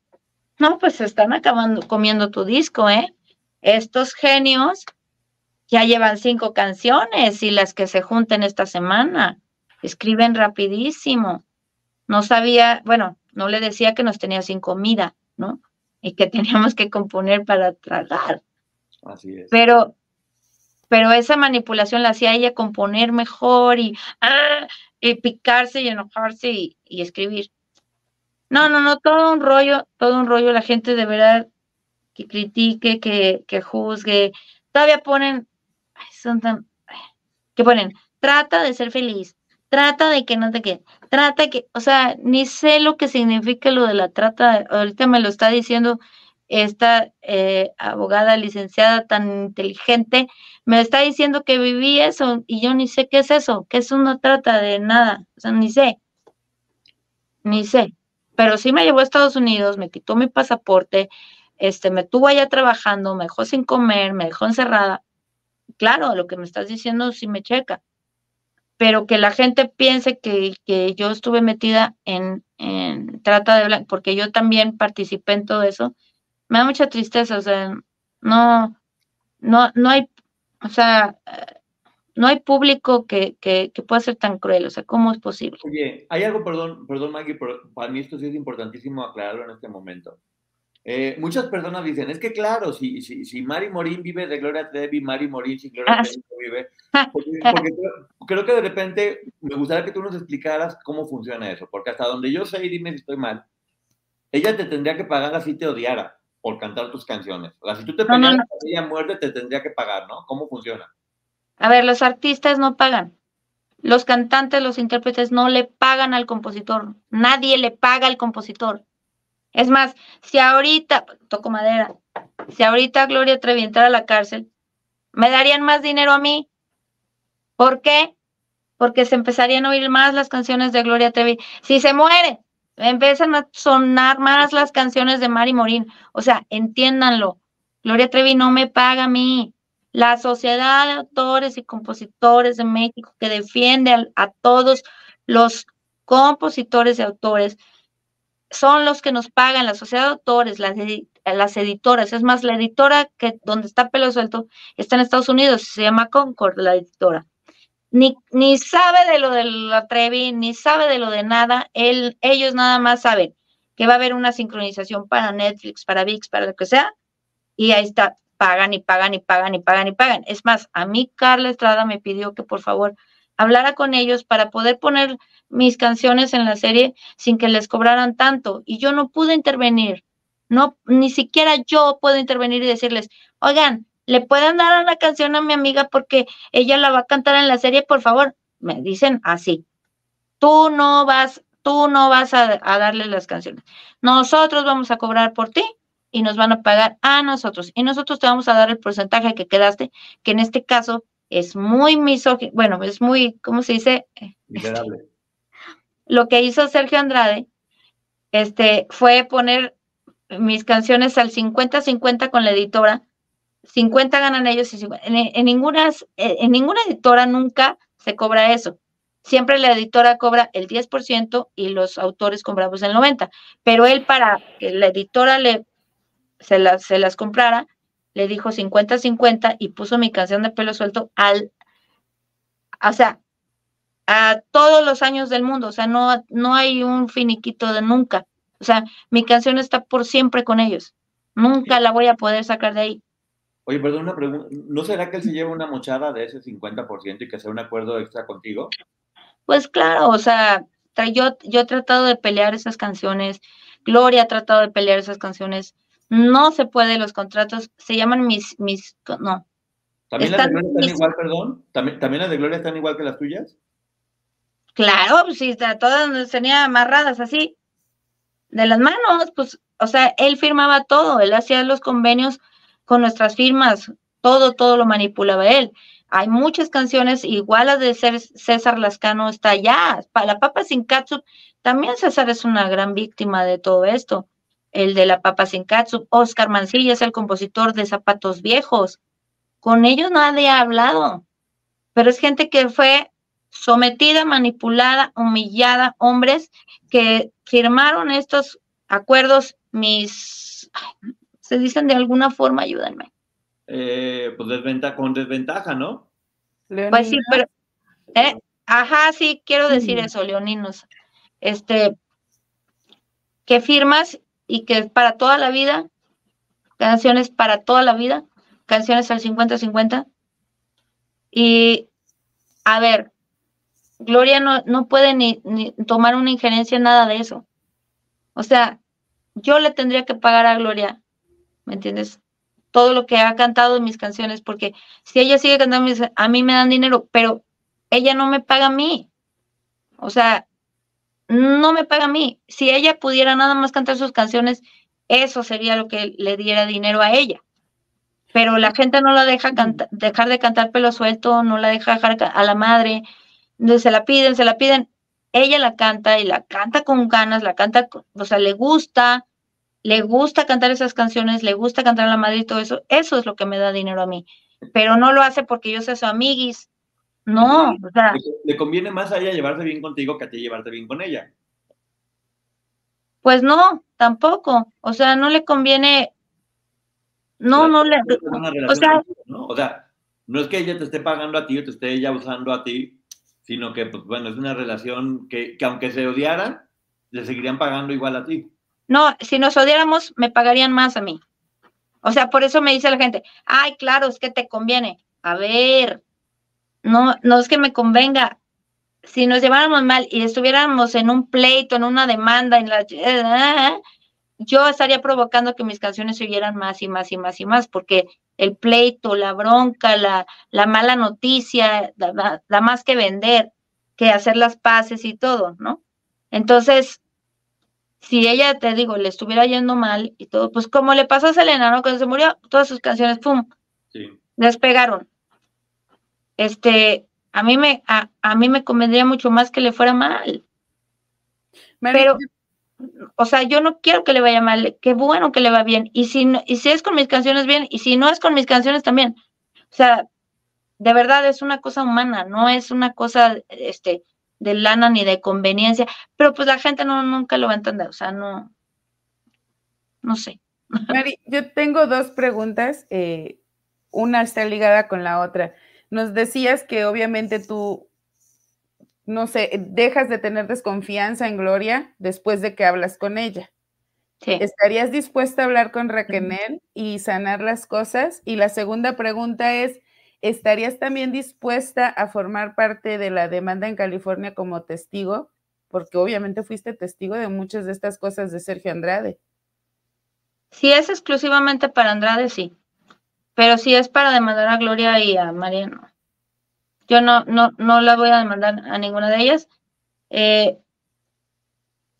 no, pues se están acabando comiendo tu disco, ¿eh? Estos genios ya llevan cinco canciones y las que se junten esta semana escriben rapidísimo. No sabía, bueno, no le decía que nos tenía sin comida, ¿no? Y que [LAUGHS] teníamos que componer para tragar. Así es. Pero, pero esa manipulación la hacía ella componer mejor y, ah, picarse y enojarse y, escribir. No, no, no, todo un rollo, todo un rollo. La gente de verdad que critique, que, que juzgue. Todavía ponen, son tan, que ponen, trata de ser feliz, trata de que no te quede, trata que, o sea, ni sé lo que significa lo de la trata, ahorita me lo está diciendo esta eh, abogada licenciada tan inteligente, me está diciendo que viví eso y yo ni sé qué es eso, que eso no trata de nada, o sea, ni sé, ni sé, pero sí me llevó a Estados Unidos, me quitó mi pasaporte, este, me tuvo allá trabajando, me dejó sin comer, me dejó encerrada. Claro, lo que me estás diciendo sí me checa pero que la gente piense que, yo estuve metida en, trata de blanco, porque yo también participé en todo eso, me da mucha tristeza, o sea, no, no, no hay, o sea, no hay público que, que, que, pueda ser tan cruel, o sea, ¿cómo es posible? Oye, hay algo, perdón, perdón Maggie, pero para mí esto sí es importantísimo aclararlo en este momento. Eh, muchas personas dicen, es que claro, si, si, si, Mari Morín vive de Gloria Trevi, Mari Morín sin Gloria ah, Trevi no vive. Porque, porque creo, creo, que de repente me gustaría que tú nos explicaras cómo funciona eso, porque hasta donde yo sé, y dime si estoy mal, ella te tendría que pagar así te odiara por cantar tus canciones. O sea, si tú te peleas no, no. ella muerte, te tendría que pagar, ¿no? ¿Cómo funciona? A ver, los artistas no pagan. Los cantantes, los intérpretes no le pagan al compositor. Nadie le paga al compositor. Es más, si ahorita, toco madera, si ahorita Gloria Trevi entrara a la cárcel, me darían más dinero a mí. ¿Por qué? Porque se empezarían a oír más las canciones de Gloria Trevi. Si se muere, empiezan a sonar más las canciones de Mari Morín. O sea, entiéndanlo. Gloria Trevi no me paga a mí. La Sociedad de Autores y Compositores de México, que defiende a, todos los compositores y autores, son los que nos pagan, la sociedad de autores, las, las, editoras. Es más, la editora que donde está pelo suelto está en Estados Unidos, se llama Concord, la editora. Ni, ni sabe de lo de la Trevi, ni sabe de lo de nada. Él, ellos nada más saben que va a haber una sincronización para Netflix, para VIX, para lo que sea. Y ahí está, pagan y pagan y pagan y pagan y pagan. Es más, a mí Carla Estrada me pidió que por favor hablara con ellos para poder poner mis canciones en la serie sin que les cobraran tanto y yo no pude intervenir. No, ni siquiera yo puedo intervenir y decirles, oigan, ¿le pueden dar una canción a mi amiga porque ella la va a cantar en la serie, por favor? Me dicen así. Tú no vas, tú no vas a, a darle las canciones. Nosotros vamos a cobrar por ti y nos van a pagar a nosotros. Y nosotros te vamos a dar el porcentaje que quedaste, que en este caso es muy misógino, bueno, es muy, ¿cómo se dice? [LAUGHS] Lo que hizo Sergio Andrade este, fue poner mis canciones al 50-50 con la editora. 50 ganan ellos y 50. En, en, ninguna, en ninguna editora nunca se cobra eso. Siempre la editora cobra el 10% y los autores cobramos el 90%. Pero él, para que la editora le, se, las, se las comprara, le dijo 50-50 y puso mi canción de pelo suelto al. O sea, a todos los años del mundo, o sea, no, no hay un finiquito de nunca. O sea, mi canción está por siempre con ellos. Nunca la voy a poder sacar de ahí. Oye, perdón, una pregunta. ¿No será que él se lleva una mochada de ese 50% y que sea un acuerdo extra contigo? Pues claro, o sea, yo, yo he tratado de pelear esas canciones, Gloria ha tratado de pelear esas canciones, no se puede, los contratos se llaman mis, mis, no. ¿También las de Gloria están igual, perdón? ¿También, ¿También las de Gloria están igual que las tuyas? Claro, pues sí, todas nos tenía amarradas así, de las manos, pues, o sea, él firmaba todo, él hacía los convenios con nuestras firmas, todo, todo lo manipulaba él. Hay muchas canciones, igual las de César Lascano está allá, la papa sin catsup, también César es una gran víctima de todo esto. El de la papa sin catsup, Oscar Mancilla es el compositor de Zapatos Viejos. Con ellos nadie ha hablado, pero es gente que fue sometida, manipulada, humillada, hombres que firmaron estos acuerdos, mis, se dicen de alguna forma, ayúdenme. Eh, pues desventaja, con desventaja, ¿no? Pues sí, pero, eh, ajá, sí, quiero decir eso, leoninos. Este, que firmas y que para toda la vida, canciones para toda la vida, canciones al 50-50. Y, a ver, Gloria no, no puede ni, ni, tomar una injerencia en nada de eso. O sea, yo le tendría que pagar a Gloria, ¿me entiendes? Todo lo que ha cantado en mis canciones, porque si ella sigue cantando, a mí me dan dinero, pero ella no me paga a mí. O sea, no me paga a mí. Si ella pudiera nada más cantar sus canciones, eso sería lo que le diera dinero a ella. Pero la gente no la deja dejar de cantar pelo suelto, no la deja dejar a la madre, se la piden, se la piden, ella la canta y la canta con ganas, la canta, o sea, le gusta, le gusta cantar esas canciones, le gusta cantar a la madre y todo eso, eso es lo que me da dinero a mí, pero no lo hace porque yo sea su amiguis, no, o sea. Le conviene más a ella llevarse bien contigo que a ti llevarte bien con ella. Pues no, tampoco, o sea, no le conviene, no, no le, o sea, ¿no? o sea no es que ella te esté pagando a ti o te esté ella usando a ti, sino que, pues bueno, es una relación que, que aunque se odiaran, le seguirían pagando igual a ti. No, si nos odiáramos, me pagarían más a mí. O sea, por eso me dice la gente, ay, claro, es que te conviene. A ver, no, no es que me convenga. Si nos lleváramos mal y estuviéramos en un pleito, en una demanda, en la yo estaría provocando que mis canciones se oyeran más y más y más y más, porque el pleito, la bronca, la, la mala noticia, da, más que vender, que hacer las paces y todo, ¿no? Entonces, si ella, te digo, le estuviera yendo mal y todo, pues como le pasó a Selena, ¿no? Cuando se murió, todas sus canciones, ¡pum! Sí. Despegaron. Este, a mí me, a, a mí me convendría mucho más que le fuera mal. Pero, o sea, yo no quiero que le vaya mal, qué bueno que le va bien. Y si, y si es con mis canciones, bien, y si no es con mis canciones, también. O sea, de verdad es una cosa humana, no es una cosa, este, de lana ni de conveniencia, pero pues la gente no, nunca lo va a entender, o sea, no, no sé. [LAUGHS] Mari, yo tengo dos preguntas, eh, una está ligada con la otra. Nos decías que obviamente tú, no sé, dejas de tener desconfianza en Gloria después de que hablas con ella. Sí. ¿Estarías dispuesta a hablar con Raquel y sanar las cosas? Y la segunda pregunta es, ¿Estarías también dispuesta a formar parte de la demanda en California como testigo? Porque obviamente fuiste testigo de muchas de estas cosas de Sergio Andrade. Si es exclusivamente para Andrade, sí. Pero si es para demandar a Gloria y a Mariano, yo no, no, no la voy a demandar a ninguna de ellas. Eh,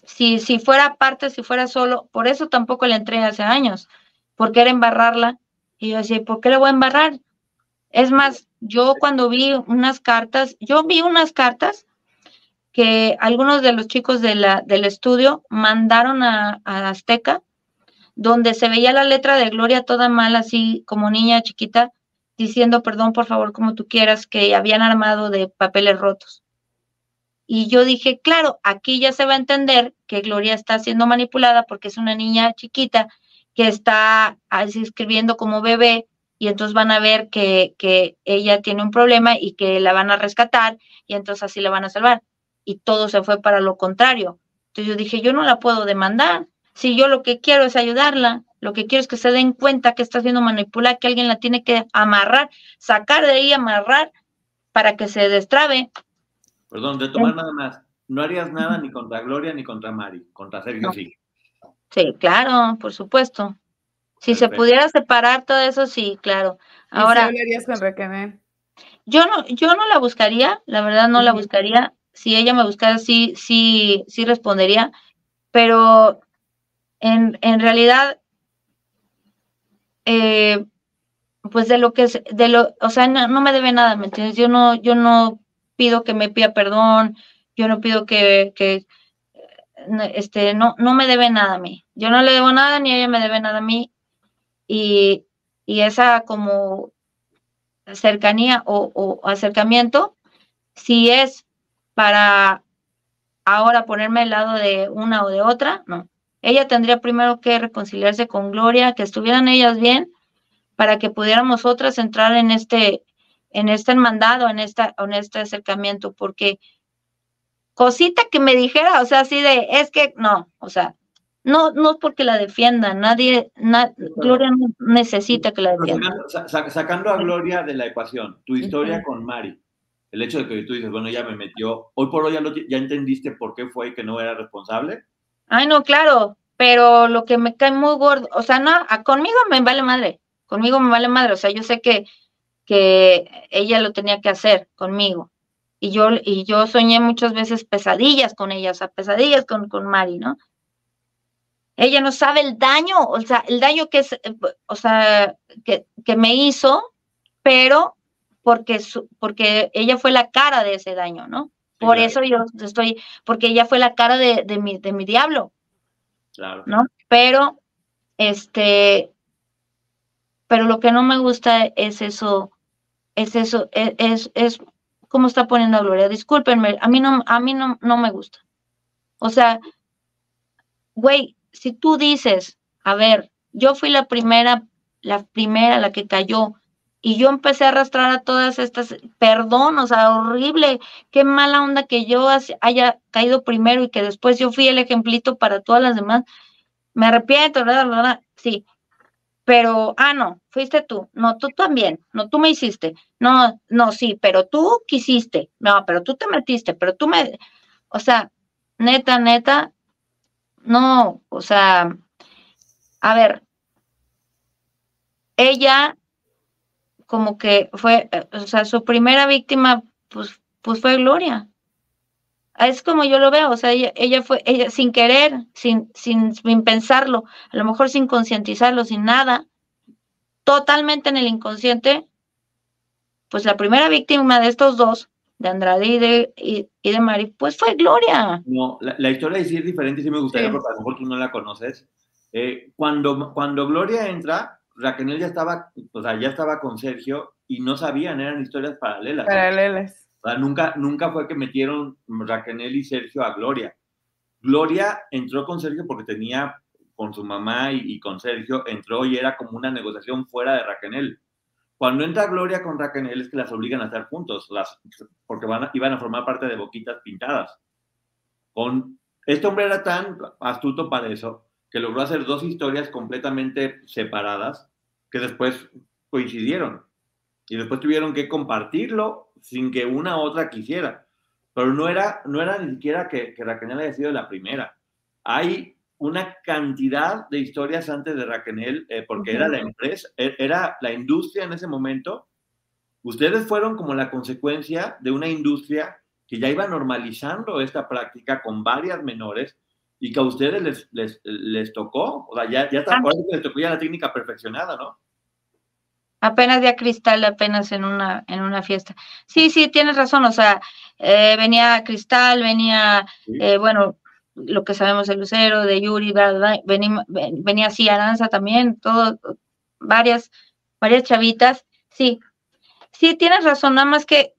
si, si fuera parte, si fuera solo, por eso tampoco le entré hace años, porque era embarrarla. Y yo decía, ¿por qué le voy a embarrar? Es más, yo cuando vi unas cartas, yo vi unas cartas que algunos de los chicos de la, del estudio mandaron a, Azteca, donde se veía la letra de Gloria toda mal, así como niña chiquita, diciendo perdón, por favor, como tú quieras, que habían armado de papeles rotos. Y yo dije, claro, aquí ya se va a entender que Gloria está siendo manipulada porque es una niña chiquita que está así escribiendo como bebé y entonces van a ver que, ella tiene un problema y que la van a rescatar y entonces así la van a salvar. Y todo se fue para lo contrario. Entonces yo dije, yo no la puedo demandar. Si yo lo que quiero es ayudarla, lo que quiero es que se den cuenta que está siendo manipulada, que alguien la tiene que amarrar, sacar de ahí, amarrar para que se destrabe. Perdón, de tomar nada más. No harías nada ni contra Gloria ni contra Mari, contra Sergio sí. Sí, claro, por supuesto. Si se pudiera separar todo eso, sí, claro. Ahora. ¿Y con Raquel? Yo no, yo no la buscaría, la verdad no la buscaría. Si ella me buscara, sí, sí, sí respondería. Pero en, en realidad, eh, pues de lo que es, de lo, o sea, no, me debe nada, ¿me entiendes? Yo no, yo no pido que me pida perdón, yo no pido que, que este, no, no me debe nada a mí. Yo no le debo nada, ni ella me debe nada a mí y, esa como cercanía o, acercamiento, si es para ahora ponerme al lado de una o de otra, no. Ella tendría primero que reconciliarse con Gloria, que estuvieran ellas bien, para que pudiéramos otras entrar en este, en este hermandad en, esta, en este acercamiento, porque cosita que me dijera, o sea, así de, es que no, o sea, no, no porque la defienda, nadie, Gloria no necesita que la defienda. Sacando, a Gloria de la ecuación, tu historia con Mari, el hecho de que tú dices, bueno, ya me metió, hoy por hoy ya, entendiste por qué fue que no era responsable. Ay, no, claro, pero lo que me cae muy gordo, o sea, no, conmigo me vale madre, conmigo me vale madre, o sea, yo sé que, que ella lo tenía que hacer conmigo. Y yo, y yo soñé muchas veces pesadillas con ella, o sea, pesadillas con, con Mari, ¿no? Ella no sabe el daño, o sea, el daño que es, o sea, que, me hizo, pero porque, porque ella fue la cara de ese daño, ¿no? Por eso yo estoy, porque ella fue la cara de, de, mi, de mi diablo. Claro. ¿No? Pero, este, pero lo que no me gusta es eso, es eso, es, es, es cómo está poniendo a Gloria. Discúlpenme, a mí no, a mí no, no me gusta. O sea, güey, si tú dices, a ver, yo fui la primera, la primera, la que cayó y yo empecé a arrastrar a todas estas, perdón, o sea, horrible, qué mala onda que yo haya caído primero y que después yo fui el ejemplito para todas las demás. Me arrepiento, ¿verdad? ¿verdad? Sí, pero, ah, no, fuiste tú, no, tú también, no, tú me hiciste, no, no, sí, pero tú quisiste, no, pero tú te metiste, pero tú me, o sea, neta, neta, no, o sea, a ver, ella como que fue, eh, o sea, su primera víctima, pues, pues fue Gloria. Es como yo lo veo, o sea, ella, fue, ella sin querer, sin, sin, sin pensarlo, a lo mejor sin concientizarlo, sin nada, totalmente en el inconsciente, pues la primera víctima de estos dos, de Andrade y de, y, de Mari, pues fue Gloria. No, la, historia sí es diferente, sí me gustaría, porque a lo mejor tú no la conoces. Eh, cuando, cuando Gloria entra, Raquel ya estaba, o sea, ya estaba con Sergio y no sabían, eran historias paralelas. Paralelas. O sea, nunca, nunca fue que metieron Raquel y Sergio a Gloria. Gloria entró con Sergio porque tenía con su mamá y, con Sergio, entró y era como una negociación fuera de Raquel. Cuando entra Gloria con Raquel es que las obligan a estar juntos, las, porque van iban a formar parte de Boquitas Pintadas. Con, este hombre era tan astuto para eso que logró hacer dos historias completamente separadas que después coincidieron y después tuvieron que compartirlo sin que una u otra quisiera. Pero no era, no era ni siquiera que, que Raquel haya sido la primera. Hay una cantidad de historias antes de Raquel, eh, porque era la empresa, e, era la industria en ese momento. Ustedes fueron como la consecuencia de una industria que ya iba normalizando esta práctica con varias menores y que a ustedes les, les, les tocó, o sea, ya, ya les tocó ya la técnica perfeccionada, ¿no? Apenas de Cristal, apenas en una, en una fiesta. Sí, sí, tienes razón, o sea, eh, venía Cristal, venía, eh, bueno, lo que sabemos de Lucero, de Yuri, venía, así Aranza también, todo, varias, varias chavitas, sí, sí, tienes razón, nada más que,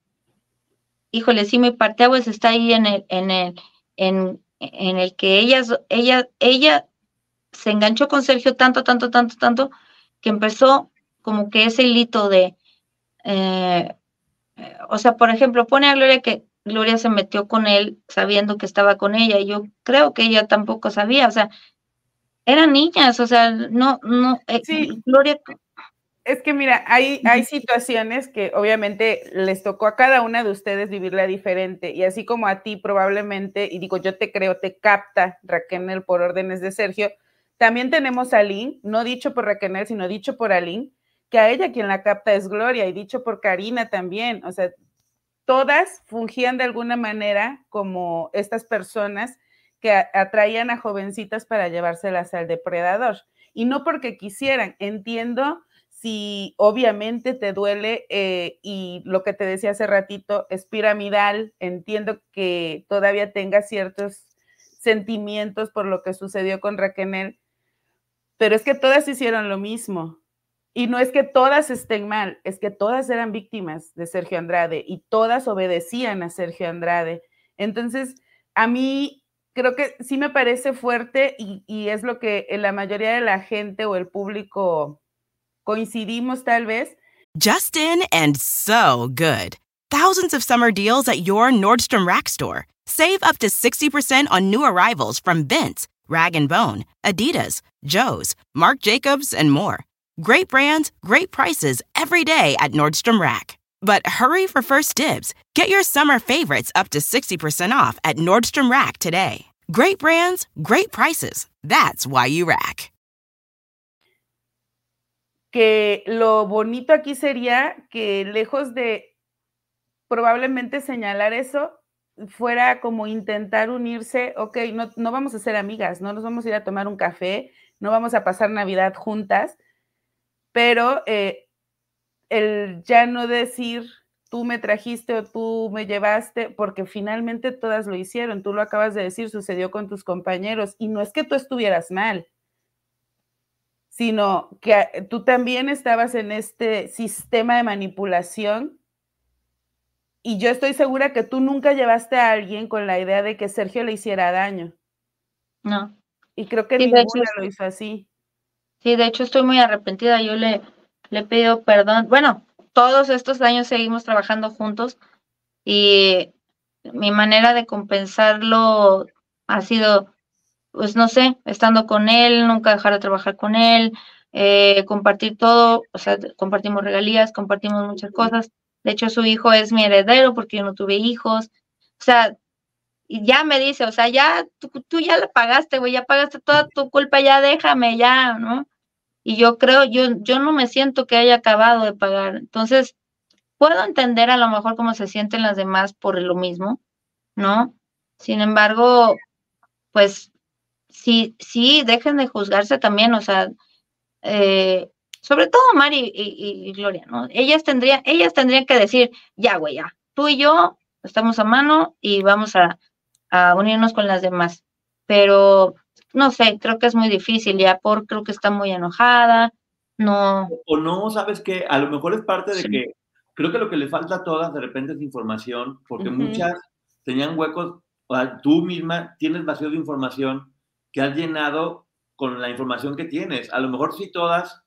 híjole, sí, mi parteaguas está ahí en el, en el, en, en el que ella, ella, ella se enganchó con Sergio tanto, tanto, tanto, tanto, que empezó como que ese hilito de, eh, o sea, por ejemplo, pone a Gloria que Gloria se metió con él sabiendo que estaba con ella y yo creo que ella tampoco sabía, o sea, eran niñas, o sea, no, no, eh, Gloria. Es que mira, hay, hay situaciones que obviamente les tocó a cada una de ustedes vivirla diferente y así como a ti probablemente, y digo, yo te creo, te capta Raquel por órdenes de Sergio, también tenemos a Lynn, no dicho por Raquel, sino dicho por Aline, que a ella quien la capta es Gloria y dicho por Karina también, o sea, todas fungían de alguna manera como estas personas que atraían a jovencitas para llevárselas al depredador. Y no porque quisieran, entiendo si obviamente te duele eh, y lo que te decía hace ratito es piramidal, entiendo que todavía tenga ciertos sentimientos por lo que sucedió con Raquel, pero es que todas hicieron lo mismo. Y no es que todas estén mal, es que todas eran víctimas de Sergio Andrade y todas obedecían a Sergio Andrade. Entonces, a mí creo que sí me parece fuerte y, es lo que la mayoría de la gente o el público coincidimos tal vez. Justin and so good. Thousands of summer deals at your Nordstrom Rack store. Save up to 60% on new arrivals from Vince, Rag & Bone, Adidas, Joe's, Marc Jacobs, and more. Great brands, great prices every day at Nordstrom Rack. But hurry for first dibs. Get your summer favorites up to 60% off at Nordstrom Rack today. Great brands, great prices. That's why you rack. Que lo bonito aquí sería que lejos de probablemente señalar eso, fuera como intentar unirse, ok, no, no vamos a ser amigas, no nos vamos a ir a tomar un café, no vamos a pasar Navidad juntas, pero eh, el ya no decir tú me trajiste o tú me llevaste, porque finalmente todas lo hicieron, tú lo acabas de decir, sucedió con tus compañeros, y no es que tú estuvieras mal, sino que tú también estabas en este sistema de manipulación y yo estoy segura que tú nunca llevaste a alguien con la idea de que Sergio le hiciera daño. No. Y creo que ninguna lo hizo así. Sí, de hecho estoy muy arrepentida. Yo le, le pido perdón. Bueno, todos estos años seguimos trabajando juntos y mi manera de compensarlo ha sido, pues no sé, estando con él, nunca dejar de trabajar con él, eh, compartir todo, o sea, compartimos regalías, compartimos muchas cosas. De hecho, su hijo es mi heredero porque yo no tuve hijos. O sea, ya me dice, o sea, ya tú, tú ya le pagaste, güey, ya pagaste toda tu culpa, ya déjame, ya, ¿no? Y yo creo, yo, yo no me siento que haya acabado de pagar. Entonces, puedo entender a lo mejor cómo se sienten las demás por lo mismo, ¿no? Sin embargo, pues sí, sí, dejen de juzgarse también, o sea, eh, sobre todo Mari y, Gloria, ¿no? Ellas tendrían, ellas tendrían que decir, ya, güey, ya, tú y yo estamos a mano y vamos a, a unirnos con las demás. Pero no sé, creo que es muy difícil, ya por creo que está muy enojada, no. O no, sabes que a lo mejor es parte de que creo que lo que le falta a todas de repente es información, porque muchas tenían huecos, o tú misma tienes vacío de información que has llenado con la información que tienes. A lo mejor si todas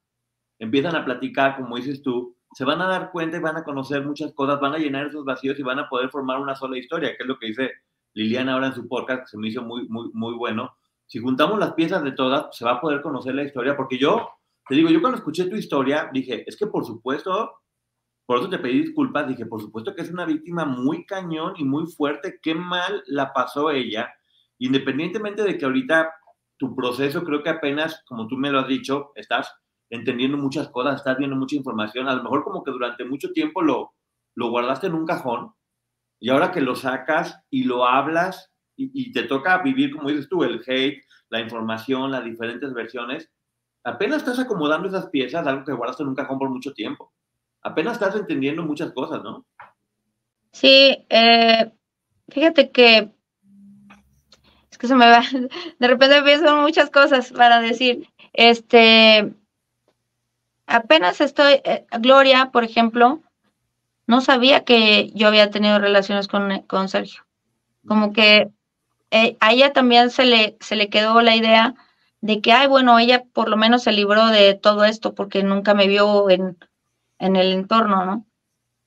empiezan a platicar, como dices tú, se van a dar cuenta y van a conocer muchas cosas, van a llenar esos vacíos y van a poder formar una sola historia, que es lo que dice Liliana ahora en su podcast, que se me hizo muy, muy, muy bueno. Si juntamos las piezas de todas, se va a poder conocer la historia, porque yo, te digo, yo cuando escuché tu historia, dije, es que por supuesto, por eso te pedí disculpas, dije, por supuesto que es una víctima muy cañón y muy fuerte, qué mal la pasó ella, independientemente de que ahorita tu proceso creo que apenas, como tú me lo has dicho, estás entendiendo muchas cosas, estás viendo mucha información, a lo mejor como que durante mucho tiempo lo, lo guardaste en un cajón y ahora que lo sacas y lo hablas y, te toca vivir, como dices tú, el hate, la información, las diferentes versiones, apenas estás acomodando esas piezas, algo que guardaste en un cajón por mucho tiempo. Apenas estás entendiendo muchas cosas, ¿no? Sí, eh, fíjate que es que se me va, [LAUGHS] de repente pienso muchas cosas para decir, este, apenas estoy, eh, Gloria, por ejemplo, no sabía que yo había tenido relaciones con, con Sergio. Como que eh, a ella también se le, se le quedó la idea de que, ay, bueno, ella por lo menos se libró de todo esto porque nunca me vio en, en el entorno, ¿no?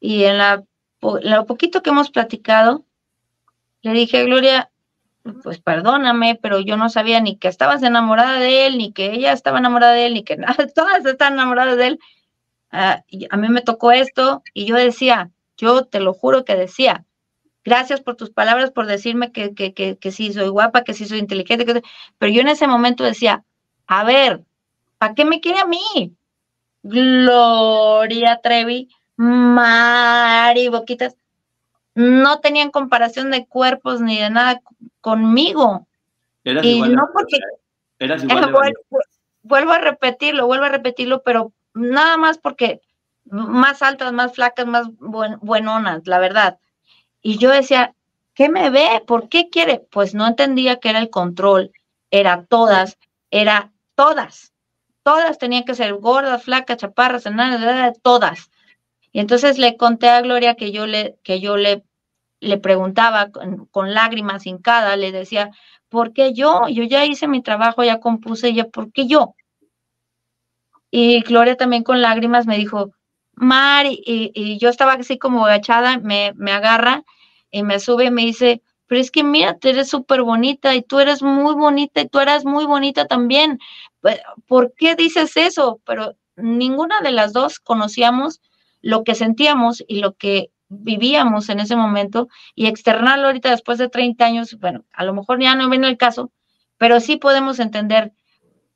Y en, la, lo poquito que hemos platicado, le dije, Gloria, pues perdóname, pero yo no sabía ni que estabas enamorada de él, ni que ella estaba enamorada de él, ni que [LAUGHS] nada, todas están enamoradas de él. Ah, a mí me tocó esto y yo decía, yo te lo juro que decía, gracias por tus palabras, por decirme que, que, que, sí soy guapa, que sí soy inteligente, que, pero yo en ese momento decía, a ver, ¿para qué me quiere a mí? Gloria Trevi, Mari Boquitas, no tenían comparación de cuerpos ni de nada conmigo. y no porque... vuelvo a repetirlo, vuelvo a repetirlo, pero nada más porque más altas, más flacas, más buenonas, la verdad. Y yo decía, ¿qué me ve? ¿Por qué quiere? Pues no entendía que era el control, era todas, era todas. Todas tenían que ser gordas, flacas, chaparras, enanas, todas. Y entonces le conté a Gloria que yo le, que yo le, le preguntaba con, lágrimas hincadas, le decía, ¿por qué yo? Yo ya hice mi trabajo, ya compuse, ya, ¿por qué yo? Y Gloria también con lágrimas me dijo, Mari, y, yo estaba así como agachada, me, me agarra y me sube y me dice, pero es que mira, tú eres súper bonita y tú eres muy bonita y tú eras muy bonita también. ¿Por qué dices eso? Pero ninguna de las dos conocíamos lo que sentíamos y lo que vivíamos en ese momento y externarlo ahorita después de 30 años, bueno, a lo mejor ya no viene el caso, pero sí podemos entender,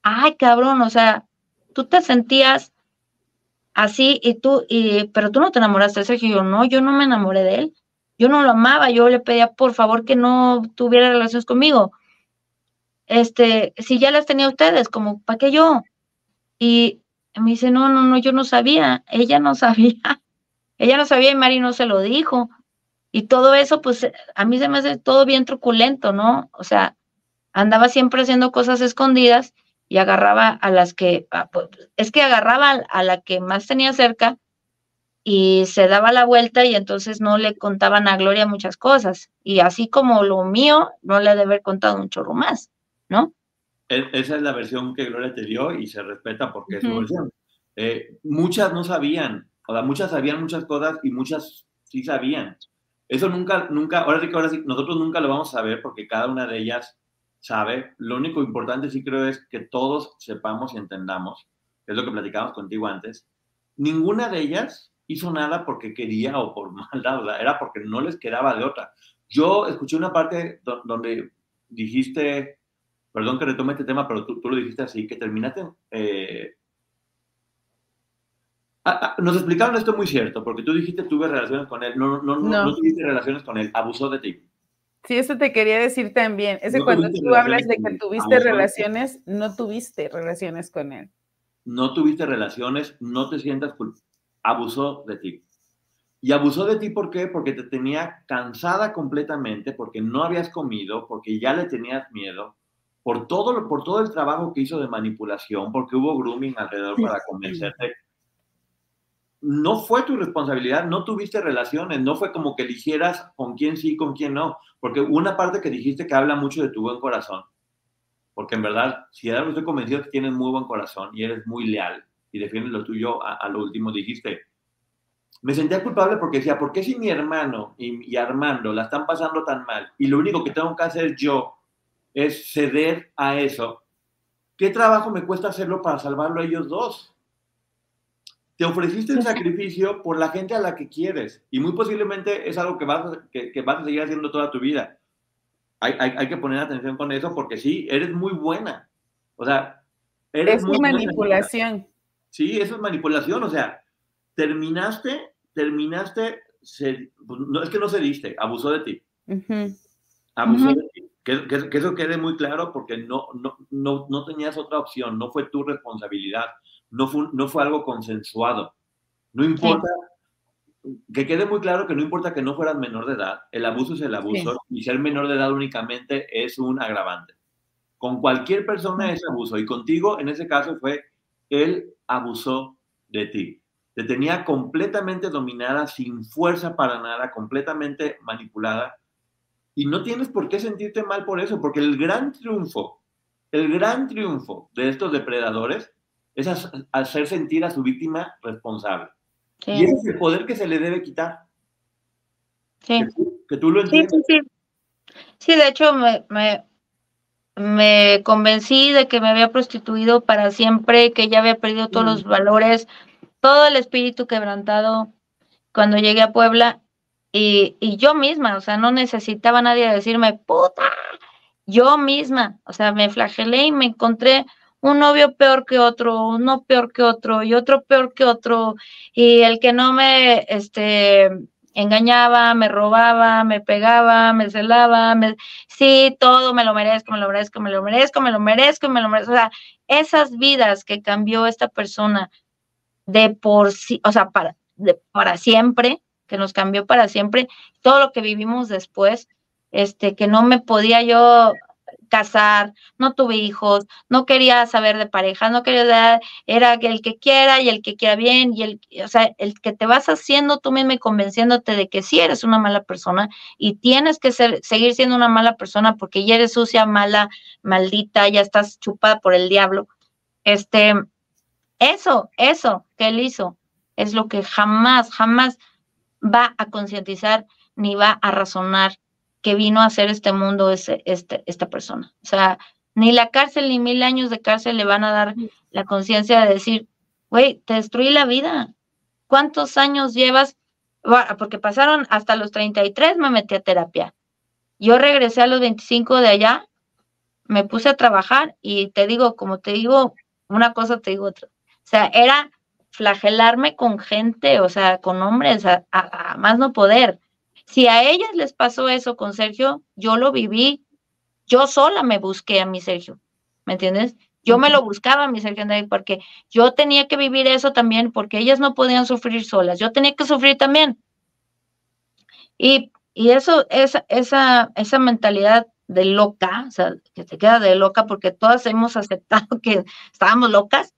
ay cabrón, o sea, tú te sentías así y tú, y, pero tú no te enamoraste de Sergio, yo no, yo no me enamoré de él, yo no lo amaba, yo le pedía por favor que no tuviera relaciones conmigo. Este, si ya las tenía ustedes, como, ¿para qué yo? Y me dice, no, no, no, yo no sabía, ella no [LAUGHS] sabía, ella no sabía y Mari no se lo dijo. Y todo eso, pues a mí se me hace todo bien truculento, ¿no? O sea, andaba siempre haciendo cosas escondidas y agarraba a las que, ah, pues, es que agarraba a la que más tenía cerca y se daba la vuelta y entonces no le contaban a Gloria muchas cosas. Y así como lo mío, no le debe haber contado un chorro más, ¿no? E, esa es la versión que Gloria te dio y se respeta porque es su versión. Eh, muchas no sabían O sea, muchas sabían muchas cosas y muchas sí sabían. Eso nunca, nunca, ahora sí que ahora sí, nosotros nunca lo vamos a saber porque cada una de ellas sabe. Lo único importante sí creo es que todos sepamos y entendamos, es lo que platicamos contigo antes. Ninguna de ellas hizo nada porque quería o por [LAUGHS] maldad, era porque no les quedaba de otra. Yo escuché una parte donde dijiste, perdón que retome este tema, pero tú, lo dijiste así, que terminaste... Eh, ah, ah, nos explicaron esto muy cierto, porque tú dijiste tuve relaciones con él, no, no, no, no, tuviste relaciones con él, abusó de ti. Sí, eso te quería decir también. Es que cuando tú hablas de que tuviste relaciones, no tuviste relaciones con él. No tuviste relaciones, no te sientas culpable. Abusó de ti. Y abusó de ti, ¿por qué? Porque te tenía cansada completamente, porque no habías comido, porque ya le tenías miedo, por todo, por todo el trabajo que hizo de manipulación, porque hubo grooming alrededor para convencerte. No fue tu responsabilidad, no tuviste relaciones, no fue como que eligieras con quién sí, con quién no, porque una parte que dijiste que habla mucho de tu buen corazón, porque en verdad, si ahora estoy convencido que tienes muy buen corazón y eres muy leal y defiendes lo tuyo a lo último, dijiste, me sentía culpable porque decía, ¿por qué si mi hermano y, Armando la están pasando tan mal y lo único que tengo que hacer yo es ceder a eso? ¿Qué trabajo me cuesta hacerlo para salvarlo a ellos dos? Te ofreciste el sacrificio por la gente a la que quieres y muy posiblemente es algo que vas, a, que, vas a seguir haciendo toda tu vida. Hay, hay, que poner atención con eso porque sí, eres muy buena. O sea, eres es muy manipulación. Sí, eso es manipulación. O sea, terminaste, terminaste, pues, no es que no cediste, abusó de ti. Abusó de ti. Que, eso quede muy claro porque no, no, no, no, tenías otra opción, no fue tu responsabilidad, no fue, no fue algo consensuado. No importa, que quede muy claro que no importa que no fueras menor de edad, el abuso es el abuso y ser menor de edad únicamente es un agravante. Con cualquier persona es abuso y contigo en ese caso fue él abusó de ti te tenía completamente dominada, sin fuerza para nada, completamente manipulada. Y no tienes por qué sentirte mal por eso, porque el gran triunfo, el gran triunfo de estos depredadores es hacer sentir a su víctima responsable. Y ese es el poder que se le debe quitar. Sí. Que tú, lo entiendes. Sí, sí, sí. de hecho, me, me, me, convencí de que me había prostituido para siempre, que ya había perdido todos los valores, todo el espíritu quebrantado cuando llegué a Puebla. Y, yo misma, o sea, no necesitaba nadie decirme, puta, yo misma, o sea, me flagelé y me encontré un novio peor que otro, uno peor que otro y otro peor que otro, y el que no me, este, engañaba, me robaba, me pegaba, me celaba, me, sí, todo me lo merezco, me lo merezco, me lo merezco, me lo merezco, me lo merezco, o sea, esas vidas que cambió esta persona de por sí, o sea, para, para siempre, que nos cambió para siempre, todo lo que vivimos después, este, que no me podía yo casar, no tuve hijos, no quería saber de pareja, no quería dar, era el que quiera y el que quiera bien, y el, o sea, el que te vas haciendo tú mismo y convenciéndote de que sí eres una mala persona y tienes que ser, seguir siendo una mala persona porque ya eres sucia, mala, maldita, ya estás chupada por el diablo. Este, eso, eso que él hizo es lo que jamás, jamás va a concientizar ni va a razonar que vino a hacer este mundo ese, este, esta persona. O sea, ni la cárcel ni mil años de cárcel le van a dar la conciencia de decir, güey, te destruí la vida. ¿Cuántos años llevas? Porque pasaron hasta los 33, me metí a terapia. Yo regresé a los 25 de allá, me puse a trabajar y te digo, como te digo una cosa, te digo otra. O sea, era flagelarme con gente, o sea, con hombres, a, más no poder. Si a ellas les pasó eso con Sergio, yo lo viví, yo sola me busqué a mi Sergio, ¿me entiendes? Yo me lo buscaba a mi Sergio porque yo tenía que vivir eso también, porque ellas no podían sufrir solas, yo tenía que sufrir también. Y, y eso, esa, esa, esa mentalidad de loca, o sea, que te queda de loca porque todas hemos aceptado [LAUGHS] que estábamos locas,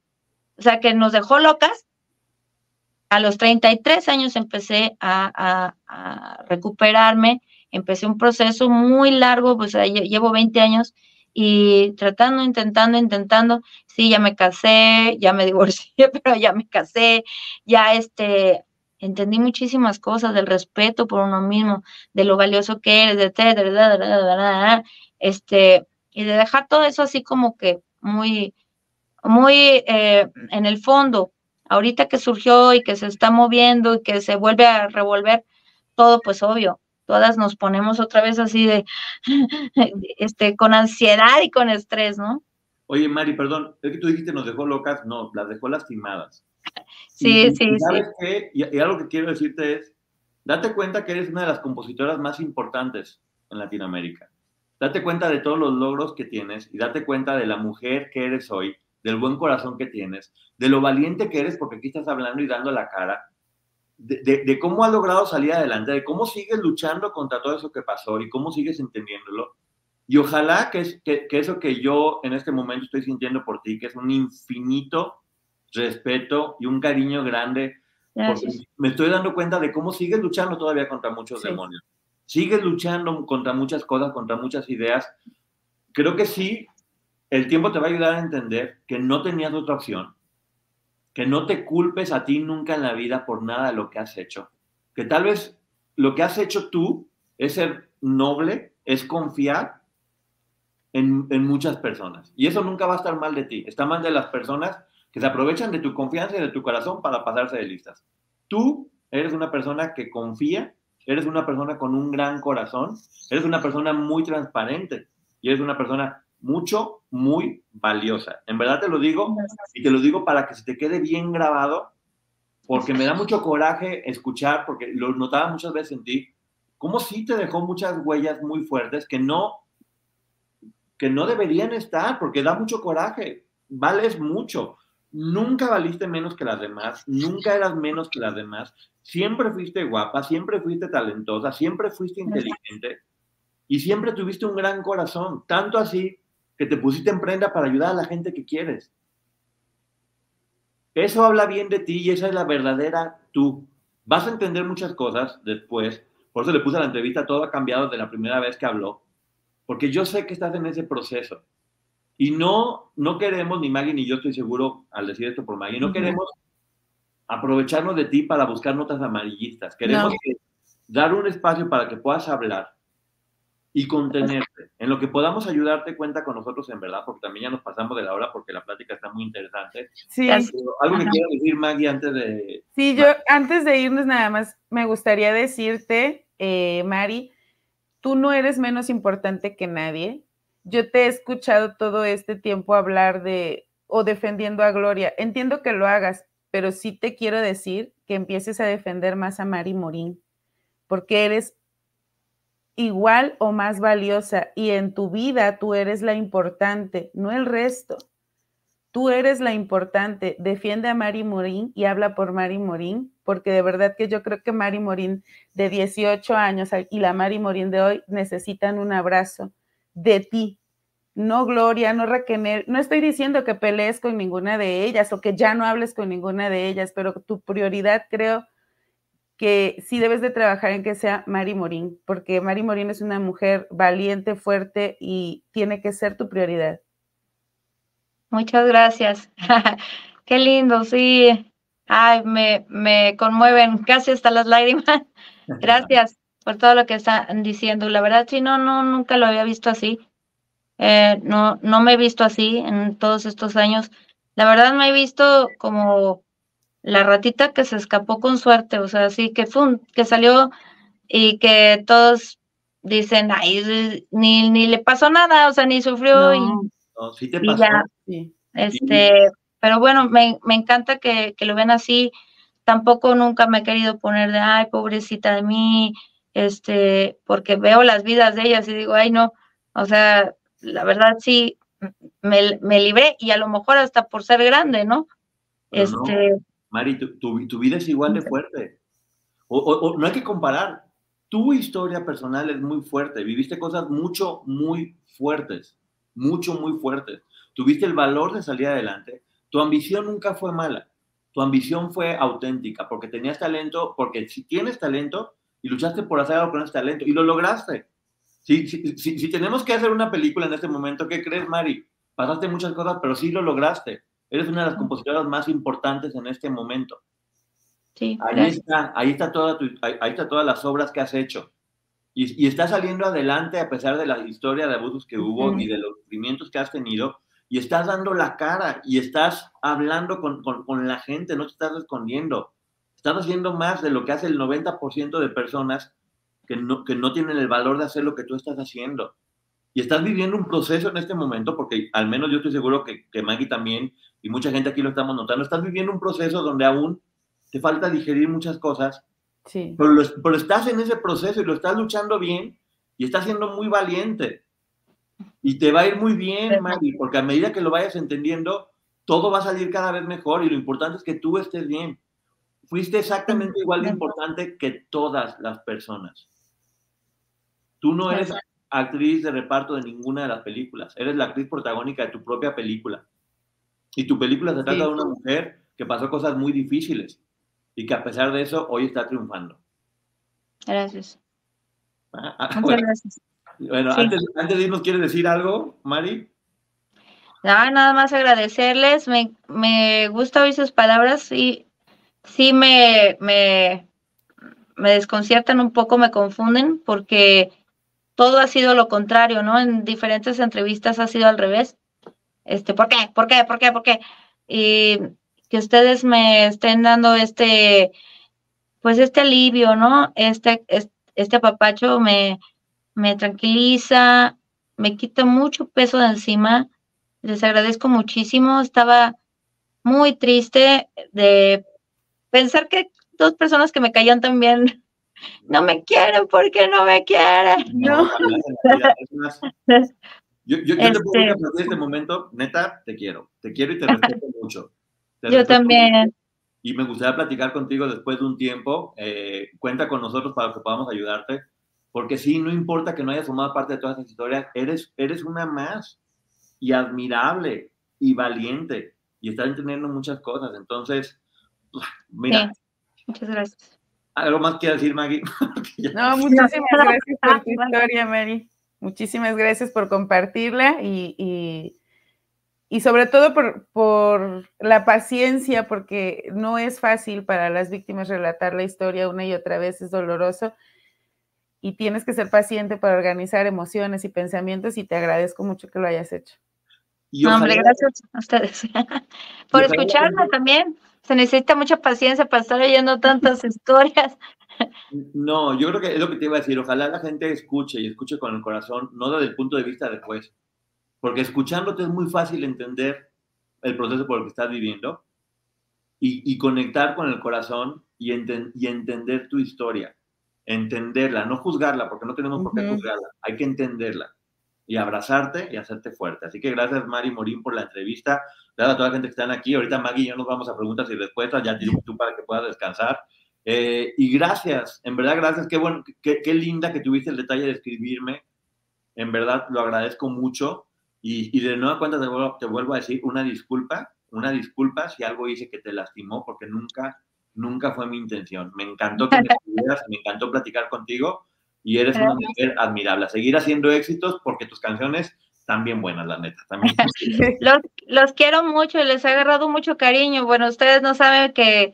o sea, que nos dejó locas. A los 33 años empecé a, recuperarme, empecé un proceso muy largo, pues llevo 20 años y tratando, intentando, intentando, sí, ya me casé, ya me [LAUGHS] divorcié, pero ya me casé, ya este, entendí muchísimas cosas del respeto por uno mismo, de lo valioso que eres, etcétera, este, y de dejar todo eso así como que muy, muy eh, en el fondo, ahorita que surgió y que se está moviendo y que se vuelve a revolver todo, pues obvio, todas nos ponemos otra vez así de, [LAUGHS] este, con ansiedad y con estrés, ¿no? Oye, Mari, perdón, es que tú dijiste nos dejó locas, no, las dejó lastimadas. Sí, sí, ¿sabes sí. Qué? Y, y algo que quiero decirte es, date cuenta que eres una de las compositoras más importantes en Latinoamérica. Date cuenta de todos los logros que tienes y date cuenta de la mujer que eres hoy, del buen corazón que tienes, de lo valiente que eres porque aquí estás hablando y dando la cara, de, de, de cómo has logrado salir adelante, de cómo sigues luchando contra todo eso que pasó y cómo sigues entendiéndolo. Y ojalá que, es, que, que eso que yo en este momento estoy sintiendo por ti, que es un infinito respeto y un cariño grande, porque me estoy dando cuenta de cómo sigues luchando todavía contra muchos Sí. demonios. Sigues luchando contra muchas cosas, contra muchas ideas. Creo que sí, el tiempo te va a ayudar a entender que no tenías otra opción, que no te culpes a ti nunca en la vida por nada de lo que has hecho, que tal vez lo que has hecho tú es ser noble, es confiar en, muchas personas. Y eso nunca va a estar mal de ti, está mal de las personas que se aprovechan de tu confianza y de tu corazón para pasarse de listas. Tú eres una persona que confía, eres una persona con un gran corazón, eres una persona muy transparente y eres una persona mucho, muy valiosa. En verdad te lo digo y te lo digo para que se te quede bien grabado, porque me da mucho coraje escuchar, porque lo notaba muchas veces en ti, cómo sí te dejó muchas huellas muy fuertes que no, que no deberían estar, porque da mucho coraje, vales mucho. Nunca valiste menos que las demás, nunca eras menos que las demás, siempre fuiste guapa, siempre fuiste talentosa, siempre fuiste inteligente y siempre tuviste un gran corazón, tanto así que te pusiste en prenda para ayudar a la gente que quieres. Eso habla bien de ti y esa es la verdadera tú. Vas a entender muchas cosas después, por eso le puse a la entrevista, todo ha cambiado de la primera vez que habló, porque yo sé que estás en ese proceso. Y no, no queremos, ni Maggie ni yo estoy seguro al decir esto por Maggie, no queremos aprovecharnos de ti para buscar notas amarillistas. Queremos No. que- dar un espacio para que puedas hablar y contenerte. En lo que podamos ayudarte, cuenta con nosotros en verdad, porque también ya nos pasamos de la hora porque la plática está muy interesante. Sí. Pero algo que quiero decir, Maggie, antes de... sí, yo antes de irnos nada más, me gustaría decirte, eh, Mari, tú no eres menos importante que nadie. Yo te he escuchado todo este tiempo hablar de o defendiendo a Gloria. Entiendo que lo hagas, pero sí te quiero decir que empieces a defender más a Mari Morín, porque eres igual o más valiosa y en tu vida tú eres la importante, no el resto. Tú eres la importante. Defiende a Mari Morín y habla por Mari Morín, porque de verdad que yo creo que Mari Morín de 18 años y la Mari Morín de hoy necesitan un abrazo de ti. No Gloria, no Raquel, no estoy diciendo que pelees con ninguna de ellas o que ya no hables con ninguna de ellas, pero tu prioridad creo que sí debes de trabajar en que sea Mari Morín, porque Mari Morín es una mujer valiente, fuerte y tiene que ser tu prioridad. Muchas gracias. [LAUGHS] Qué lindo, sí. Ay, me, me conmueven casi hasta las lágrimas. [LAUGHS] Gracias por todo lo que están diciendo. La verdad, sí, no, no, nunca lo había visto así. Eh, no, no me he visto así en todos estos años. La verdad me he visto como la ratita que se escapó con suerte, o sea, sí, que fue un- que salió y que todos dicen, ay, ni, ni le pasó nada, o sea, ni sufrió y, No, No, sí te y pasó. ya, sí. este, pero bueno, me, me encanta que, que lo ven así. Tampoco nunca me he querido poner de, ay, pobrecita de mí, este, porque veo las vidas de ellas y digo, ay, no, o sea, la verdad sí, me, me libré y a lo mejor hasta por ser grande, ¿no? Pero no. Mari, tu, tu- tu vida es igual de fuerte. O, o- o no hay que comparar. Tu historia personal es muy fuerte. Viviste cosas mucho, muy fuertes. Mucho, muy fuertes. Tuviste el valor de salir adelante. Tu ambición nunca fue mala. Tu ambición fue auténtica porque tenías talento, porque si tienes talento y luchaste por hacer algo con ese talento y lo lograste. Si, si, si, si, tenemos que hacer una película en este momento, ¿qué crees, Mari? Pasaste muchas cosas, pero sí lo lograste. Eres una de las compositoras más importantes en este momento. Sí, ahí está, ahí está, toda tu, ahí, ahí, está todas las obras que has hecho. Y, y está saliendo adelante a pesar de la historia de abusos que hubo uh -huh. y de los sufrimientos que has tenido. Y estás dando la cara y estás hablando con, con, con la gente, no te estás escondiendo. Estás haciendo más de lo que hace el 90% de personas que no, que no tienen el valor de hacer lo que tú estás haciendo. Y estás viviendo un proceso en este momento, porque al menos yo estoy seguro que, que Maggie también, y mucha gente aquí lo estamos notando, estás viviendo un proceso donde aún te falta digerir muchas cosas, sí. pero, lo, pero estás en ese proceso y lo estás luchando bien y estás siendo muy valiente. Y te va a ir muy bien, Maggie, porque a medida que lo vayas entendiendo, todo va a salir cada vez mejor y lo importante es que tú estés bien. Fuiste exactamente igual de importante que todas las personas. Tú no eres actriz de reparto de ninguna de las películas, eres la actriz protagónica de tu propia película. Y tu película se trata sí. de una mujer que pasó cosas muy difíciles y que a pesar de eso hoy está triunfando. Gracias. Ah, ah, Muchas bueno, gracias. Bueno, sí. antes, antes, de irnos, ¿quieres decir algo, Mari? No, nada más agradecerles. Me, me gusta oír sus palabras y sí me, me, me desconciertan un poco, me confunden, porque todo ha sido lo contrario, ¿no? En diferentes entrevistas ha sido al revés. Este, ¿por qué? ¿Por qué? ¿Por qué? ¿Por qué? Y que ustedes me estén dando este, pues este alivio, ¿no? Este, este apapacho me, me tranquiliza, me quita mucho peso de encima. Les agradezco muchísimo. Estaba muy triste de pensar que dos personas que me caían también no me quieren porque no me quieren. No. Yo, yo, yo este, te puedo decir en este momento, neta, te quiero. Te quiero y te respeto mucho. Te yo también. Mucho. Y me gustaría platicar contigo después de un tiempo. Eh, cuenta con nosotros para que podamos ayudarte. Porque sí, no importa que no hayas formado parte de todas esas historias, eres, eres una más. Y admirable y valiente. Y estás entendiendo muchas cosas. Entonces, mira. Sí. Muchas gracias. ¿Algo más que decir, Maggie? [LAUGHS] no, muchísimas [LAUGHS] gracias por tu historia, Mary. Muchísimas gracias por compartirla y, y, y sobre todo por, por, la paciencia, porque no es fácil para las víctimas relatar la historia una y otra vez, es doloroso y tienes que ser paciente para organizar emociones y pensamientos y te agradezco mucho que lo hayas hecho. No, hombre, gracias a ustedes [LAUGHS] por escucharme también. Se necesita mucha paciencia para estar oyendo tantas [LAUGHS] historias. No, yo creo que es lo que te iba a decir. Ojalá la gente escuche y escuche con el corazón, no desde el punto de vista del juez. Porque escuchándote es muy fácil entender el proceso por el que estás viviendo y, y conectar con el corazón y, enten, y, entender tu historia. Entenderla, no juzgarla, porque no tenemos uh -huh. por qué juzgarla. Hay que entenderla y abrazarte y hacerte fuerte. Así que gracias, Mari Morín, por la entrevista. Gracias a toda la gente que están aquí. Ahorita Maggie y yo nos vamos a preguntas y respuestas. Ya tú para que puedas descansar. Eh, y gracias, en verdad, gracias. Qué, bueno, qué, qué, linda que tuviste el detalle de escribirme. En verdad, lo agradezco mucho. Y, y de nueva cuenta te vuelvo, te vuelvo, a decir una disculpa, una disculpa si algo hice que te lastimó, porque nunca, nunca fue mi intención. Me encantó que me [LAUGHS] estuvieras, me encantó platicar contigo y eres una mujer admirable. A seguir haciendo éxitos porque tus canciones están bien buenas, la neta. También. [LAUGHS] los, los quiero mucho, les he agarrado mucho cariño. Bueno, ustedes no saben que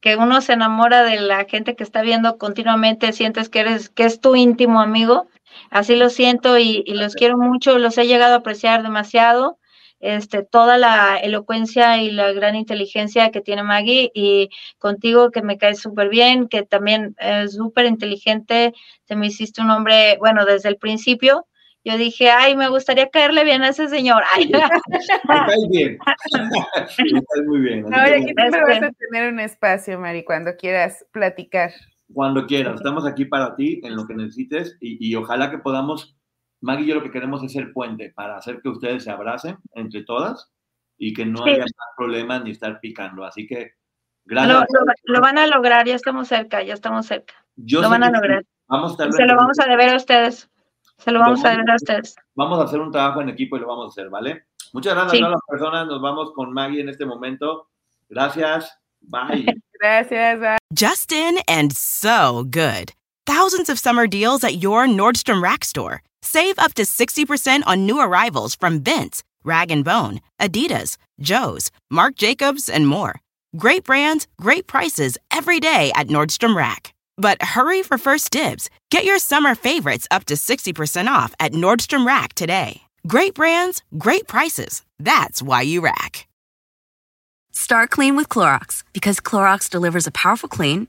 que uno se enamora de la gente que está viendo continuamente, sientes que eres, que es tu íntimo amigo, así lo siento y, y, los quiero mucho, los he llegado a apreciar demasiado, este, toda la elocuencia y la gran inteligencia que tiene Maggie y contigo que me caes súper bien, que también es súper inteligente, te me hiciste un hombre, bueno, desde el principio, yo dije, ay, me gustaría caerle bien a ese señor. Ay. [LAUGHS] Me caes bien. [LAUGHS] me caes muy bien. No, y aquí siempre vas a tener un espacio, Mari, cuando quieras platicar. Cuando quieras. Estamos aquí para ti, en lo que necesites, y, y ojalá que podamos, Maggie y yo lo que queremos es ser puente para hacer que ustedes se abracen entre todas y que no sí. haya más problemas ni estar picando. Así que, gracias. Lo, lo, lo, van a lograr, ya estamos cerca, ya estamos cerca. Yo lo van a lograr. Vamos a se lo vamos a deber a ustedes. Se lo vamos, vamos a ver a ustedes. Vamos a hacer un trabajo en equipo y lo vamos a hacer, ¿vale? Muchas gracias sí. a todas las personas. Nos vamos con Maggie en este momento. Gracias. Bye. [LAUGHS] gracias. Bye. Justin and so good. Thousands of summer deals at your Nordstrom Rack store. Save up to 60% on new arrivals from Vince, Rag & Bone, Adidas, Joe's, Marc Jacobs, and more. Great brands, great prices every day at Nordstrom Rack. But hurry for first dibs. Get your summer favorites up to 60% off at Nordstrom Rack today. Great brands, great prices. That's why you rack. Start clean with Clorox because Clorox delivers a powerful clean